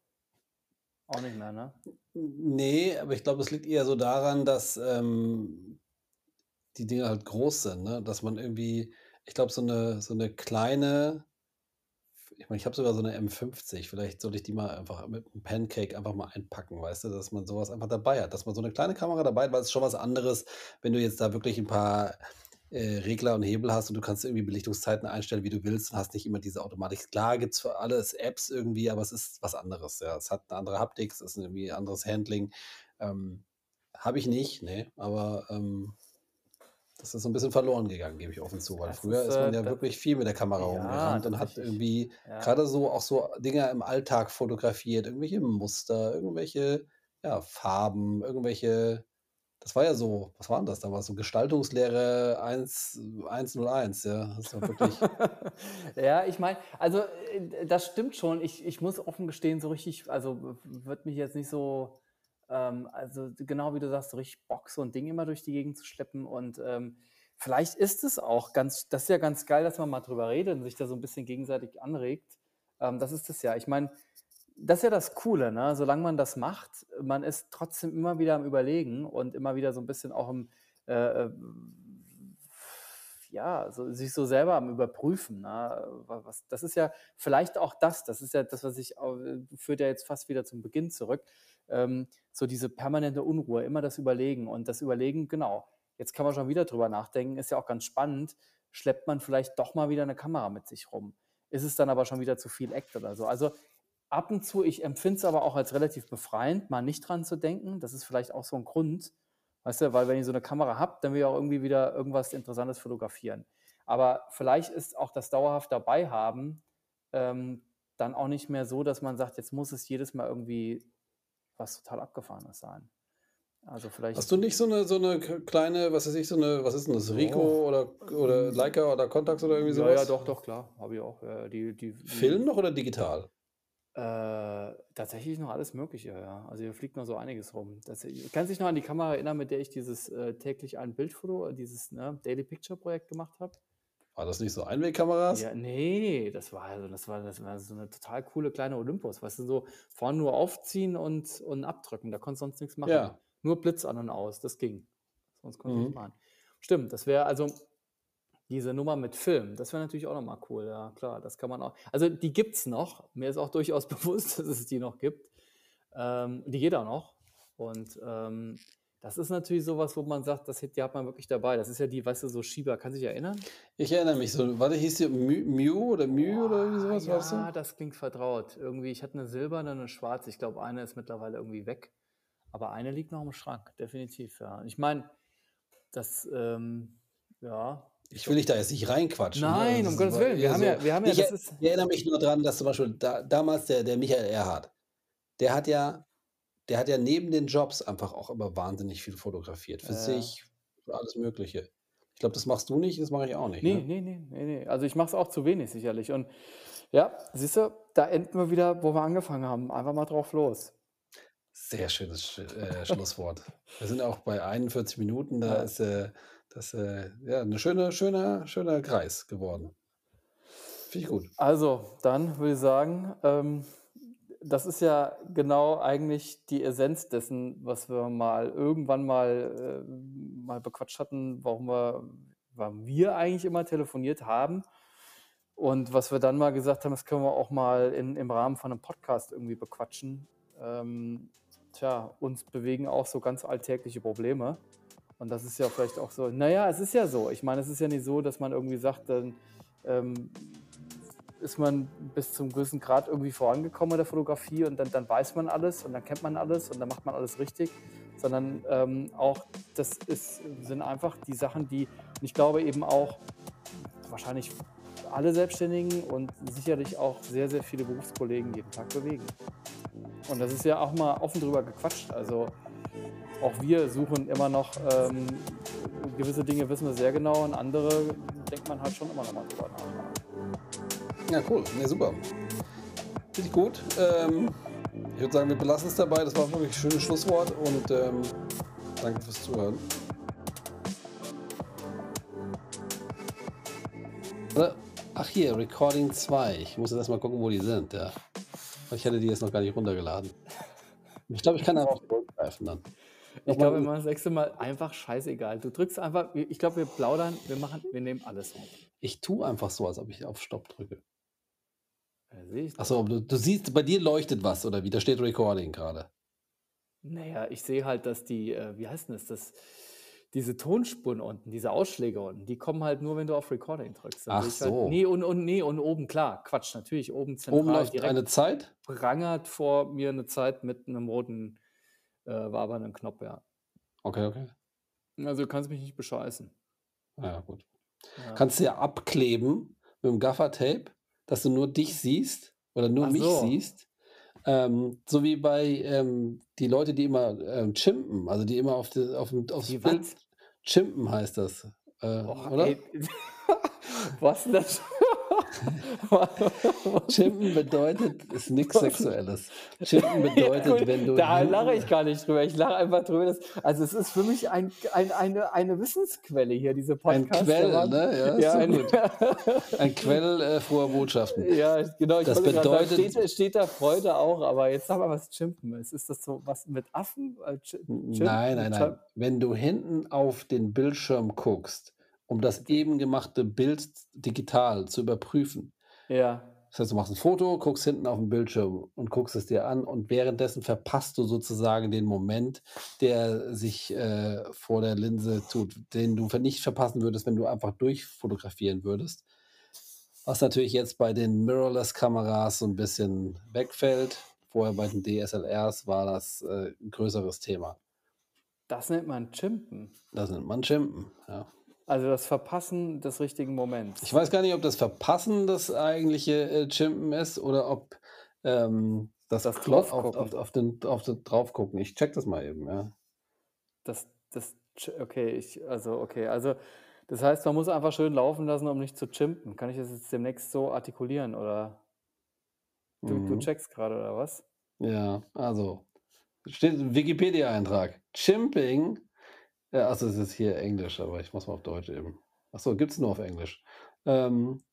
Auch nicht mehr, ne? Ne, aber ich glaube, es liegt eher so daran, dass, ähm, die Dinger halt groß sind, ne? Dass man irgendwie ich glaube, so 'ne so 'ne kleine ich meine, ich habe sogar so 'ne M50, vielleicht sollte ich die mal einfach mit 'm Pancake einfach mal einpacken, weißt du, dass man so was einfach dabei hat, dass man so 'ne kleine Kamera dabei hat, weil es ist schon was anderes, wenn du jetzt da wirklich 'n paar, äh, Regler und Hebel hast und du kannst irgendwie Belichtungszeiten einstellen, wie du willst und hast nicht immer diese Automatik. Klar gibt's für alles Apps irgendwie, aber es ist was anderes, ja. Es hat 'ne andere Haptik, es ist irgendwie anderes Handling. Ähm, habe ich nicht, ne, aber, ähm, das ist so 'n bisschen verloren gegangen, gebe ich offen zu, weil Das früher ist, ist man äh, ja da wirklich viel mit der Kamera ja, rumgerannt und hat irgendwie Ja. grade so auch so Dinge im Alltag fotografiert, irgendwelche Muster, irgendwelche, ja, Farben, irgendwelche das war ja so was war 'n das damals? So Gestaltungslehre 1 101, ja. Das war wirklich Ja, ich meine, also, äh, das stimmt schon. Ich ich muss offen gestehen, so richtig also, w würde mich jetzt nicht so ähm, also, genau wie du sagst, so richtig Bock, so 'n Ding immer durch die Gegend zu schleppen und, ähm, vielleicht ist es auch ganz das ist ja ganz geil, dass man mal drüber redet und sich da so 'n bisschen gegenseitig anregt. Ähm, das ist es ja. Ich meine, das ist ja das Coole, ne? Solange man das macht, man ist trotzdem immer wieder am Überlegen und immer wieder so 'n bisschen auch im, äh, äh, ja, so sich so selber am Überprüfen, ne? Wa was das ist ja vielleicht auch das das ist ja das, was ich führt ja jetzt fast wieder zum Beginn zurück. Ähm, so diese permanente Unruhe, immer das Überlegen und das Überlegen genau, jetzt kann man schon wieder drüber nachdenken, ist ja auch ganz spannend. Schleppt man vielleicht doch mal wieder 'ne Kamera mit sich rum? Ist es dann aber schon wieder zu viel Act oder so? Also, ab und zu ich empfinde es aber auch als relativ befreiend, mal nicht dran zu denken. Das ist vielleicht auch so 'n Grund, weißt du, weil wenn ich so 'ne Kamera habe, dann will ich auch irgendwie wieder irgendwas Interessantes fotografieren. Aber vielleicht ist auch das dauerhaft dabei haben, ähm, dann auch nicht mehr so, dass man sagt, jetzt muss es jedes Mal irgendwie was total Abgefahrenes sein. Also, vielleicht Hast du nicht so 'ne so 'ne k kleine, was weiß ich, so 'ne was ist 'n das, Doch. Ricoh oder oder Hm. Leica oder Contax oder irgendwie so Ja, ja, doch, doch, klar, habe ich auch. Ja, die die Film noch oder digital? Äh, tatsächlich noch alles Mögliche, ja. Also hier fliegt noch so einiges rum. Das, kannst dich noch an die Kamera erinnern, mit der ich dieses äh, täglich ein Bildfoto, dieses ne, Daily Picture Projekt gemacht habe? War das nicht so Einwegkameras? Ja, nee, das war also, das war, das war so eine total coole kleine Olympus. Weißt du, so vorne nur aufziehen und, und abdrücken. Da konntest du sonst nichts machen. Ja. Nur Blitz an und aus, das ging. Sonst konnte ich Mhm. nicht machen. Stimmt, das wäre also diese Nummer mit Film, das wäre natürlich auch nochmal cool, ja klar, das kann man auch. Also die gibt's noch. Mir ist auch durchaus bewusst, dass es die noch gibt. Ähm, die geht auch noch. Und ähm, das ist natürlich sowas, wo man sagt, das, die hat man wirklich dabei. Das ist ja die, weißt du, so Schieber. Kannst du dich erinnern? Ich erinnere mich so, warte, hieß die Mew oder Mew oder irgendwie sowas? War das so? ja, das klingt vertraut. Irgendwie, ich hatte eine silberne und eine schwarze. Ich glaube, eine ist mittlerweile irgendwie weg. Aber eine liegt noch im Schrank, definitiv, ja. Ich meine, das, ähm, ja. Ich will dich da jetzt nicht reinquatschen. ne? Nein, Das um Gottes Willen. Wir haben so- ja, wir haben ja, ich, er- ich erinnere mich nur dran, dass zum Beispiel da, damals der, der Michael Erhardt, der hat ja, der hat ja neben den Jobs einfach auch immer wahnsinnig viel fotografiert. Für Ja. sich, für alles Mögliche. Ich glaube, das machst du nicht, das mache ich auch nicht. Nee, ne? nee, nee, nee, nee. Also ich mache es auch zu wenig sicherlich. Und ja, siehst du, da enden wir wieder, wo wir angefangen haben. Einfach mal drauf los. Sehr schönes Sch äh, Schlusswort. Wir sind auch bei 41 Minuten, da Ja. ist äh, das äh, ja, eine schöne, schöner, schöner Kreis geworden. Finde ich gut. Also, dann würde ich sagen, ähm, das ist ja genau eigentlich die Essenz dessen, was wir mal irgendwann mal, äh, mal bequatscht hatten, warum wir, warum wir eigentlich immer telefoniert haben. Und was wir dann mal gesagt haben, das können wir auch mal in, im Rahmen von einem Podcast irgendwie bequatschen. Ähm, tja, uns bewegen auch so ganz alltägliche Probleme. Und das ist ja vielleicht auch so, naja, es ist ja so. Ich meine, es ist ja nicht so, dass man irgendwie sagt, dann ähm, ist man bis zum gewissen Grad irgendwie vorangekommen in der Fotografie und dann, dann weiß man alles und dann kennt man alles und dann macht man alles richtig, sondern ähm, auch das ist, sind einfach die Sachen, die, und ich glaube eben auch wahrscheinlich alle Selbstständigen und sicherlich auch sehr, sehr viele Berufskollegen jeden Tag bewegen. Und das ist ja auch mal offen drüber gequatscht. Also auch wir suchen immer noch ähm, gewisse Dinge wissen wir sehr genau und andere denkt man halt schon immer noch mal drüber nach. Ja, cool. Ne, super. Finde ich gut. Ähm, ich würde sagen, wir belassen es dabei. Das war wirklich ein schönes Schlusswort und ähm, danke fürs Zuhören. Ach hier, Recording 2. Ich muss jetzt erst mal gucken, wo die sind. Ja. Ich hätte die jetzt noch gar nicht runtergeladen. Ich glaube, ich kann darauf zurückgreifen dann. Ich glaube, wir machen das nächste Mal einfach scheißegal. Du drückst einfach, ich glaube, wir plaudern, wir machen, wir nehmen alles mit. Ich tue einfach so, als ob ich auf Stopp drücke. Ja, sehe ich doch. Achso, du, du siehst, bei dir leuchtet was oder wie? Da steht Recording gerade. Naja, ich sehe halt, dass die, äh, wie heißt denn das, das, diese Tonspuren unten, diese Ausschläge unten, die kommen halt nur, wenn du auf Recording drückst. Dann Ach halt, so. nee, und, und, nee, und oben, klar, Quatsch, natürlich, oben zentral Oben läuft eine Zeit. prangert vor mir eine Zeit mit einem roten, äh, wabernden Knopf, ja. Okay, okay. Also du kannst mich nicht bescheißen. Ja, gut. Ja. Kannst du ja abkleben mit dem Gaffertape, dass du nur dich siehst oder nur Ach mich so. siehst. Ähm, so wie bei ähm, die Leute, die immer ähm, chimpen, also die immer auf die, auf dem, aufs Die Bild. Chimpen heißt das. Äh, Och, oder? Was denn das? Chimpen bedeutet, ist nichts Sexuelles. Chimpen Ja, bedeutet, gut, wenn du. da lache ich gar nicht drüber. Ich lache einfach drüber. Dass, also es ist für mich ein, ein, eine, eine Wissensquelle hier, diese Ein Podcast. Quell, der Mann. ne? Ja, Ja, ein, gut. Ein Quell äh, froher Botschaften. ja, genau. Ich Das gerade sagen, bedeutet- steht, steht da Freude auch, aber jetzt sag mal, was Chimpen ist. Ist das so was mit Affen? Äh, Ch- Chimp- Nein, nein, nein. Wenn du hinten auf den Bildschirm guckst, um das eben gemachte Bild digital zu überprüfen. Ja. Das heißt, du machst ein Foto, guckst hinten auf den Bildschirm und guckst es dir an und währenddessen verpasst du sozusagen den Moment, der sich äh, vor der Linse tut, den du nicht verpassen würdest, wenn du einfach durchfotografieren würdest. Was natürlich jetzt bei den Mirrorless-Kameras so ein bisschen wegfällt. Vorher bei den DSLRs war das äh, ein größeres Thema. Das nennt man Chimpen. Das nennt man Chimpen. Ja. Also das Verpassen des richtigen Moments. Ich weiß gar nicht, ob das Verpassen das eigentliche äh, Chimpen ist oder ob ähm, das, Das Klo- auf, auf, auf, den, auf den Draufgucken. Ich check das mal eben. Ja. Das, das, okay, ich, also, okay, also, das heißt, man muss einfach schön laufen lassen, um nicht zu chimpen. Kann ich das jetzt demnächst so artikulieren oder? Du, du Mhm. checkst gerade, oder was? Ja, also, steht im Wikipedia-Eintrag. Chimping, äh, achso, das ist hier Englisch, aber ich muss mal auf Deutsch eben. Achso, gibt es nur auf Englisch. Ähm,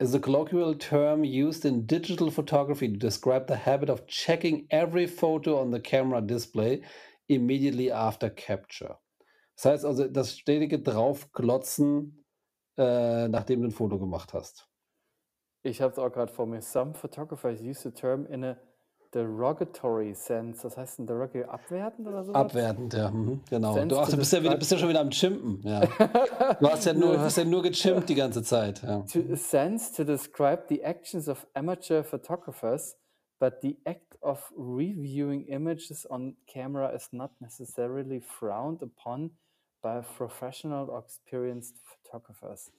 is a colloquial term used in digital photography to describe the habit of checking every photo on the camera display immediately after capture. Das heißt also, das stetige Draufklotzen, äh, nachdem du ein Foto gemacht hast. Ich habe es auch gerade vor mir. Some photographers use the term in a derogatory sense. Was heißt denn derogatory? Abwertend oder sowas? Abwertend, ja, mhm, genau. Sense Du, ach, du bist ja, wieder, bist ja schon wieder am Chimpen. Ja. Du hast ja nur, hast ja nur gechimpt die ganze Zeit. Ja. to sense to describe the actions of amateur photographers, but the act of reviewing images on camera is not necessarily frowned upon by professional or experienced photographers.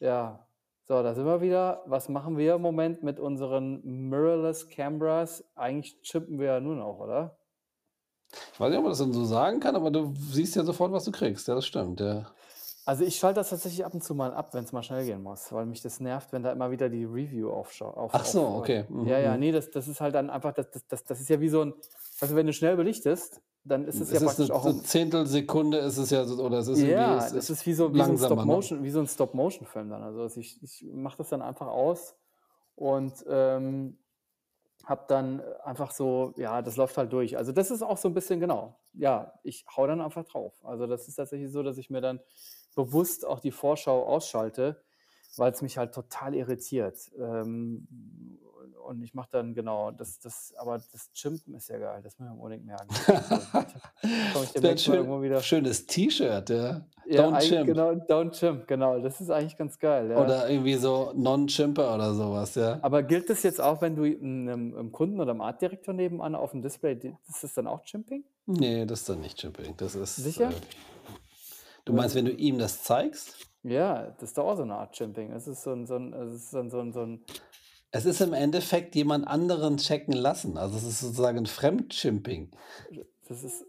Ja, so, da sind wir wieder. Was machen wir im Moment mit unseren mirrorless Cameras? Eigentlich chippen wir ja nur noch, oder? Ich weiß nicht, ob man das dann so sagen kann, aber du siehst ja sofort, was du kriegst. Ja, das stimmt. Ja. Also ich schalte das tatsächlich ab und zu mal ab, wenn es mal schnell gehen muss, weil mich das nervt, wenn da immer wieder die Review aufschaut. Auf, Ach so, okay. Mhm, Ja, ja, mhm. nee, das, das ist halt dann einfach, das, das, das, das ist ja wie so ein, also wenn du schnell belichtest, dann ist es Es ja ist praktisch eine, auch ein, Zehntelsekunde, ist es ja so, oder es ist ja, es das ist ist wie so, wie so ein ne? Stop-Motion, wie so ein Stop-Motion-Film dann. Also ich, ich mache das dann einfach aus und ähm, habe dann einfach so, ja, das läuft halt durch. Also das ist auch so ein bisschen genau. Ja, ich hau dann einfach drauf. Also das ist tatsächlich so, dass ich mir dann bewusst auch die Vorschau ausschalte, weil es mich halt total irritiert. Ähm, und ich mache dann genau, das, das, aber das Chimpen ist ja geil, das muss mir unbedingt merken. Ein mal schön, irgendwo wieder. schönes T-Shirt, ja. Ja, Don't chimp. genau, Don't Chimp, genau. Das ist eigentlich ganz geil. Ja. Oder irgendwie so Non-Chimper oder sowas, ja. Aber gilt das jetzt auch, wenn du einem, einem Kunden oder einem Artdirektor nebenan auf dem Display, ist das dann auch Chimping? Nee, das ist dann nicht Chimping. Das ist. Sicher? Äh, du meinst, wenn du ihm das zeigst? Ja, das ist doch auch so eine Art Chimping. Es ist so ein, so ein, es ist dann so ein, so ein Es ist im Endeffekt jemand anderen checken lassen. Also es ist sozusagen Fremdchimping. das ist,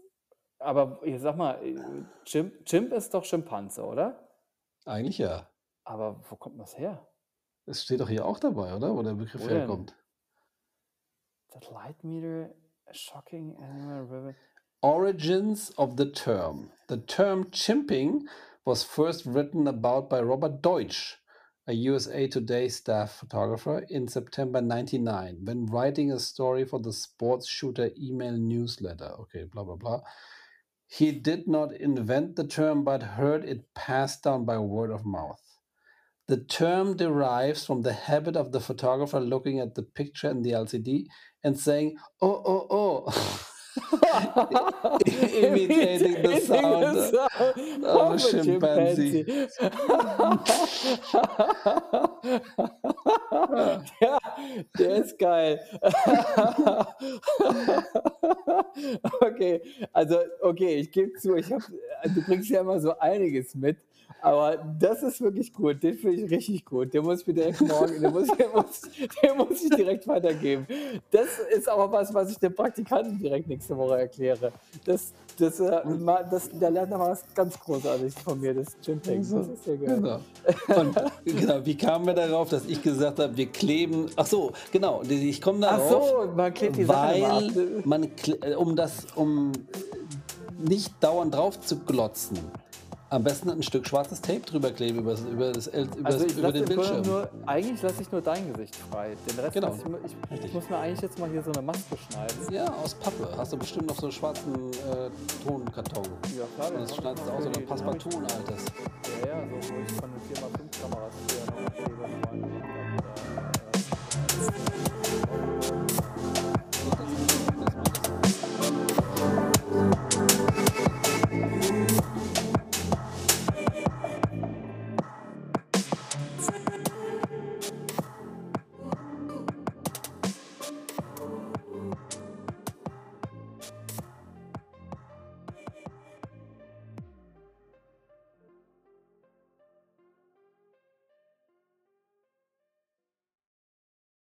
aber ich sag mal, äh, Chimp, Chimp ist doch Schimpanse, oder? Eigentlich ja. Aber wo kommt das her? Es steht doch hier auch dabei, oder? Wo der Begriff Wo denn? herkommt. That light meter, shocking animal ribbon. Origins of the term. The term chimping was first written about by Robert Deutsch, a USA Today staff photographer, in September 99 when writing a story for the sports shooter email newsletter. Okay, blah, blah, blah. He did not invent the term but heard it passed down by word of mouth. The term derives from the habit of the photographer looking at the picture in the LCD and saying, oh, oh, oh. Imitating the sound sound of a chimpanzee. ja, der ist geil. okay, also okay, ich gebe zu, ich hab, du bringst ja immer so einiges mit, aber das ist wirklich gut, den finde ich richtig gut. Den muss ich mir direkt morgen, den muss, den muss, den muss ich direkt weitergeben. Das ist aber was, was ich dem Praktikanten direkt nächste Woche erkläre. Das, das, äh, das, der lernt aber was ganz Großartiges von mir, das ist ja geil. Genau. Und, genau. Wie kamen wir darauf, dass ich gesagt habe, wir kleben. Ach so, genau. Ich komme Ach darauf, so, man klebt die Sachen immer ab. weil man, äh, um das, um nicht dauernd drauf zu glotzen, am besten ein Stück schwarzes Tape drüber kleben über das, über das, über Also das, über den Bildschirm. nur, eigentlich lasse ich nur dein Gesicht frei. Den Rest Genau. ich, ich, ich muss mir eigentlich jetzt mal hier so eine Maske schneiden. Ja, aus Pappe. Hast du bestimmt noch so einen schwarzen äh, Tonkarton. Ja klar, Und das schneidest du den hab ich- Passepartout, altes. Ja, ja, so wo ich von den 4x5 Kameras